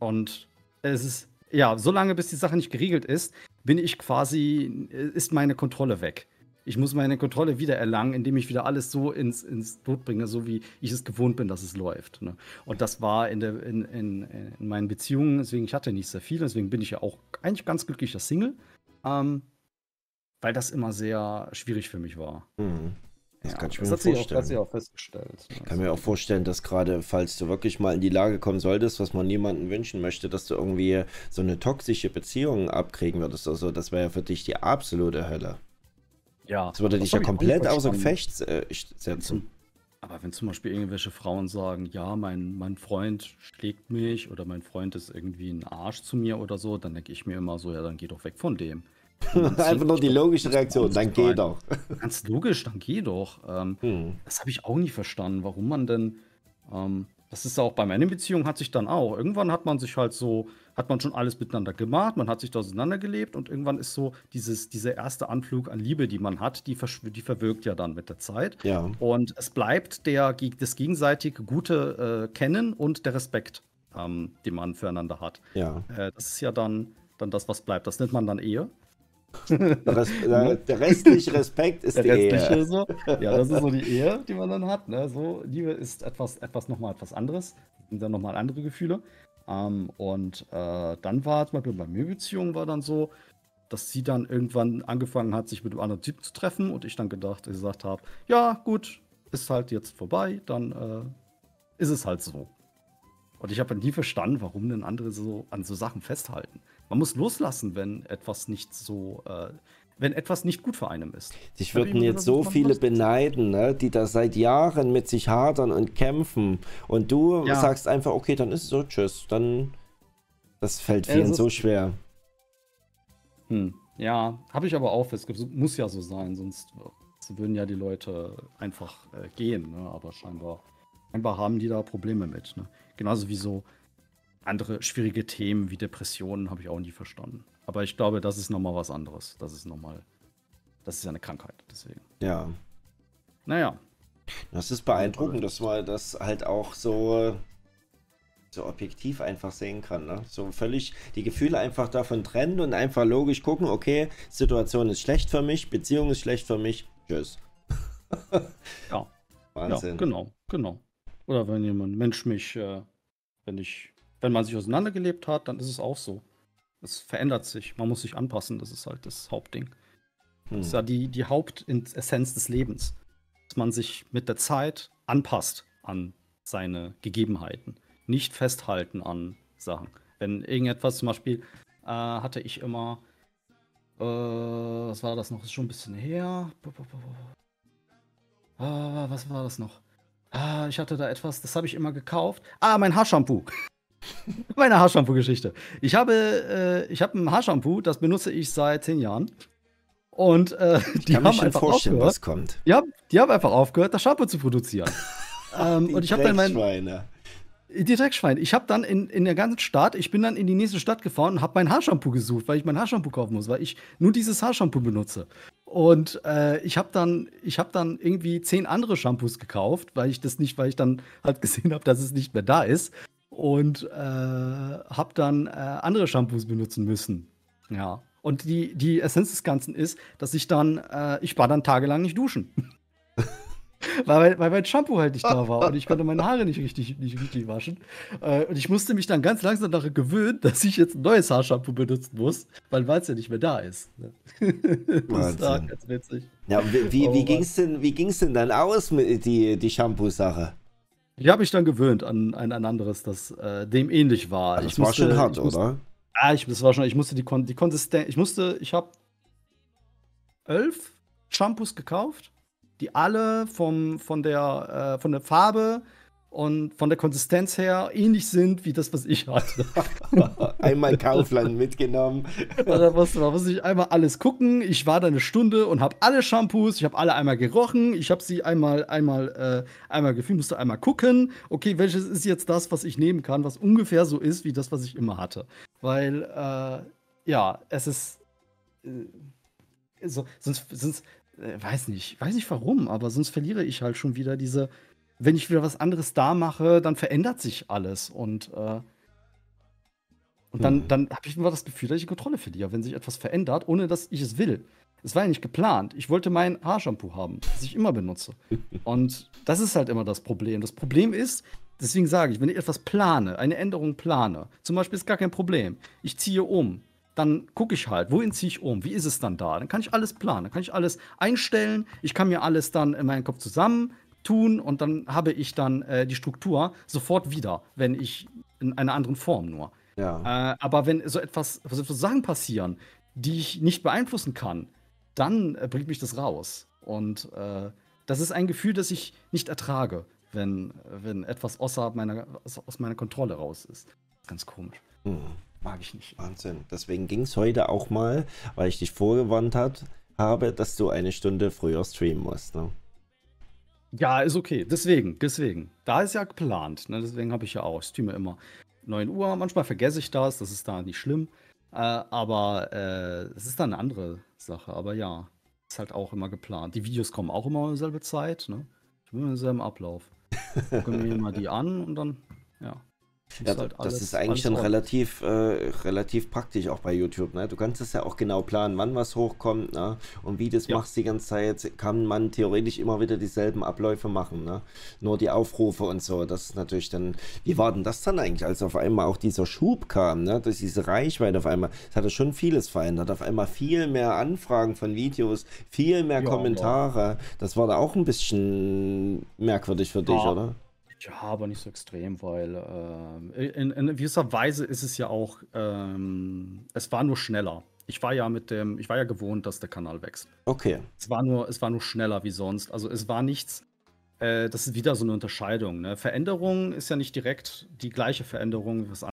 und es ist, ja, solange bis die Sache nicht geregelt ist, bin ich quasi, ist meine Kontrolle weg. Ich muss meine Kontrolle wieder erlangen, indem ich wieder alles so ins, ins Lot bringe, so wie ich es gewohnt bin, dass es läuft. Ne? Und das war in, der, in, in, in meinen Beziehungen, deswegen ich hatte nicht sehr viel, deswegen bin ich ja auch eigentlich ganz glücklicher Single, ähm, weil das immer sehr schwierig für mich war. Hm. Das Ja, kann ich das mir hat sich auch, vorstellen. hat sich auch festgestellt. Ich kann mir auch vorstellen, dass gerade, falls du wirklich mal in die Lage kommen solltest, was man niemandem wünschen möchte, dass du irgendwie so eine toxische Beziehung abkriegen würdest. Also das wäre ja für dich die absolute Hölle. Ja, Das würde das dich ja komplett außer. Gefecht äh, setzen. Zum, aber wenn zum Beispiel irgendwelche Frauen sagen, ja, mein, mein Freund schlägt mich oder mein Freund ist irgendwie ein Arsch zu mir oder so, dann denke ich mir immer so, ja, dann geh doch weg von dem. Einfach nur die logische Reaktion, dann geh doch. Ganz logisch, dann geh doch. Ähm, Hm. das habe ich auch nie verstanden, warum man denn. Ähm, das ist ja auch bei meiner Beziehung hat sich dann auch. Irgendwann hat man sich halt so, hat man schon alles miteinander gemacht, man hat sich da auseinandergelebt und irgendwann ist so dieses, dieser erste Anflug an Liebe, die man hat, die, die verwirkt ja dann mit der Zeit. Ja. Und es bleibt der, das gegenseitige gute äh, Kennen und der Respekt, ähm, den man füreinander hat. Ja. Äh, das ist ja dann, dann das, was bleibt. Das nennt man dann Ehe. Der, Res der, der restliche Respekt ist Der die Ehe. so. Ja, das ist so die Ehe, die man dann hat. Ne? So, Liebe ist etwas, etwas nochmal etwas anderes. Das sind dann nochmal andere Gefühle. Ähm, und äh, dann war zum Beispiel bei mir Beziehung war dann so, dass sie dann irgendwann angefangen hat, sich mit einem anderen Typen zu treffen und ich dann gedacht, gesagt habe, ja, gut, ist halt jetzt vorbei, dann äh, ist es halt so. Und ich habe nie verstanden, warum denn andere so an so Sachen festhalten. Man muss loslassen, wenn etwas nicht so, äh, wenn etwas nicht gut für einen ist. Dich würden jetzt so viele beneiden, ne, die da seit Jahren mit sich hadern und kämpfen. Und du ja. sagst einfach, okay, dann ist es so, tschüss. Dann, das fällt vielen so schwer. Hm. Ja, habe ich aber auch festgestellt. Muss ja so sein, sonst würden ja die Leute einfach äh, gehen. Ne? Aber scheinbar, scheinbar haben die da Probleme mit. Ne? Genauso wie so andere schwierige Themen wie Depressionen habe ich auch nie verstanden. Aber ich glaube, das ist nochmal was anderes. Das ist nochmal, das ist ja eine Krankheit, deswegen. Ja. Naja. Das ist beeindruckend, dass man das halt auch so, so objektiv einfach sehen kann. Ne? So völlig die Gefühle einfach davon trennen und einfach logisch gucken, okay, Situation ist schlecht für mich, Beziehung ist schlecht für mich, tschüss. ja. Wahnsinn. Ja, genau, genau. Oder wenn jemand Mensch mich, äh, wenn ich wenn man sich auseinandergelebt hat, dann ist es auch so. Es verändert sich. Man muss sich anpassen. Das ist halt das Hauptding. Hm. Das ist ja die, die Hauptessenz des Lebens. Dass man sich mit der Zeit anpasst an seine Gegebenheiten. Nicht festhalten an Sachen. Wenn irgendetwas, zum Beispiel, äh, hatte ich immer, äh, was war das noch? Das ist schon ein bisschen her. Ah, was war das noch? Ah, ich hatte da etwas, das habe ich immer gekauft. Ah, mein Haarshampoo. Meine Haarshampoo-Geschichte. Ich habe, äh, ich habe ein Haarshampoo, das benutze ich seit zehn Jahren. Und äh, die haben einfach aufgehört. was kommt. Ja, die haben einfach aufgehört, das Shampoo zu produzieren. ähm, und ich habe dann mein die Dreckschweine. Ich habe dann in, in der ganzen Stadt, ich bin dann in die nächste Stadt gefahren und habe mein Haarshampoo gesucht, weil ich mein Haarshampoo kaufen muss, weil ich nur dieses Haarshampoo benutze. Und äh, ich habe dann, ich habe dann irgendwie zehn andere Shampoos gekauft, weil ich das nicht, weil ich dann halt gesehen habe, dass es nicht mehr da ist und äh, habe dann äh, andere Shampoos benutzen müssen. Ja. Und die, die Essenz des Ganzen ist, dass ich dann, äh, ich war dann tagelang nicht duschen. weil, weil mein Shampoo halt nicht da war und ich konnte meine Haare nicht richtig, nicht richtig waschen. Äh, und ich musste mich dann ganz langsam daran gewöhnen, dass ich jetzt ein neues Haarshampoo benutzen muss, weil es ja nicht mehr da ist. Ne? das ist ganz witzig. Ja, wie, wie, oh, wie ging es denn, denn dann aus mit die, die Shampoo-Sache? Ich habe mich dann gewöhnt an, an ein anderes, das äh, dem ähnlich war. Das ich war musste, schon hart, musste, oder? Ah, ich, das war schon, ich musste die, Kon die Konsistenz, ich musste, ich habe elf Shampoos gekauft, die alle vom, von, der, äh, von der Farbe und von der Konsistenz her ähnlich sind wie das, was ich hatte. einmal Kaufland mitgenommen. da musste, da musste ich einmal alles gucken. Ich war da eine Stunde und habe alle Shampoos, ich habe alle einmal gerochen, ich habe sie einmal, einmal, äh, einmal gefühlt, musste einmal gucken, okay, welches ist jetzt das, was ich nehmen kann, was ungefähr so ist wie das, was ich immer hatte. Weil, äh, ja, es ist. Äh, so, sonst, sonst äh, weiß nicht, weiß nicht warum, aber sonst verliere ich halt schon wieder diese wenn ich wieder was anderes da mache, dann verändert sich alles. Und, äh, und dann, hm. dann habe ich immer das Gefühl, dass ich Kontrolle verliere, wenn sich etwas verändert, ohne dass ich es will. Es war ja nicht geplant. Ich wollte mein Haarshampoo haben, das ich immer benutze. Und das ist halt immer das Problem. Das Problem ist, deswegen sage ich, wenn ich etwas plane, eine Änderung plane, zum Beispiel ist gar kein Problem. Ich ziehe um, dann gucke ich halt, wohin ziehe ich um, wie ist es dann da? Dann kann ich alles planen, dann kann ich alles einstellen, ich kann mir alles dann in meinem Kopf zusammen tun und dann habe ich dann äh, die Struktur sofort wieder, wenn ich in einer anderen Form nur. Ja. Äh, aber wenn so etwas, so etwas Sachen passieren, die ich nicht beeinflussen kann, dann äh, bringt mich das raus. Und äh, das ist ein Gefühl, das ich nicht ertrage, wenn, wenn etwas außerhalb meiner, aus meiner Kontrolle raus ist. Ganz komisch. Hm. Mag ich nicht. Wahnsinn. Deswegen ging es heute auch mal, weil ich dich vorgewarnt hat, habe, dass du eine Stunde früher streamen musst. Ne? Ja, ist okay. Deswegen, deswegen. Da ist ja geplant. Ne? Deswegen habe ich ja auch. Ich streame immer 9 Uhr. Manchmal vergesse ich das. Das ist da nicht schlimm. Äh, aber äh, es ist dann eine andere Sache. Aber ja, ist halt auch immer geplant. Die Videos kommen auch immer um dieselbe Zeit. Ne? Ich bin im selben Ablauf. Gucken wir mal die an und dann, ja. Ja, halt alles, das ist eigentlich dann relativ, äh, relativ praktisch auch bei YouTube. Ne? Du kannst es ja auch genau planen, wann was hochkommt ne? und wie das ja. machst die ganze Zeit, kann man theoretisch immer wieder dieselben Abläufe machen. Ne? Nur die Aufrufe und so, das ist natürlich dann, wie war denn das dann eigentlich, als auf einmal auch dieser Schub kam, ne? dass diese Reichweite auf einmal, es hat schon vieles verändert, auf einmal viel mehr Anfragen von Videos, viel mehr ja, Kommentare, ja. das war da auch ein bisschen merkwürdig für dich, oder? Ja, aber nicht so extrem, weil äh, in, in gewisser Weise ist es ja auch, ähm, es war nur schneller. Ich war ja mit dem, ich war ja gewohnt, dass der Kanal wächst. Okay. Es war nur, es war nur schneller wie sonst. Also es war nichts, äh, das ist wieder so eine Unterscheidung. Ne? Veränderung ist ja nicht direkt die gleiche Veränderung wie was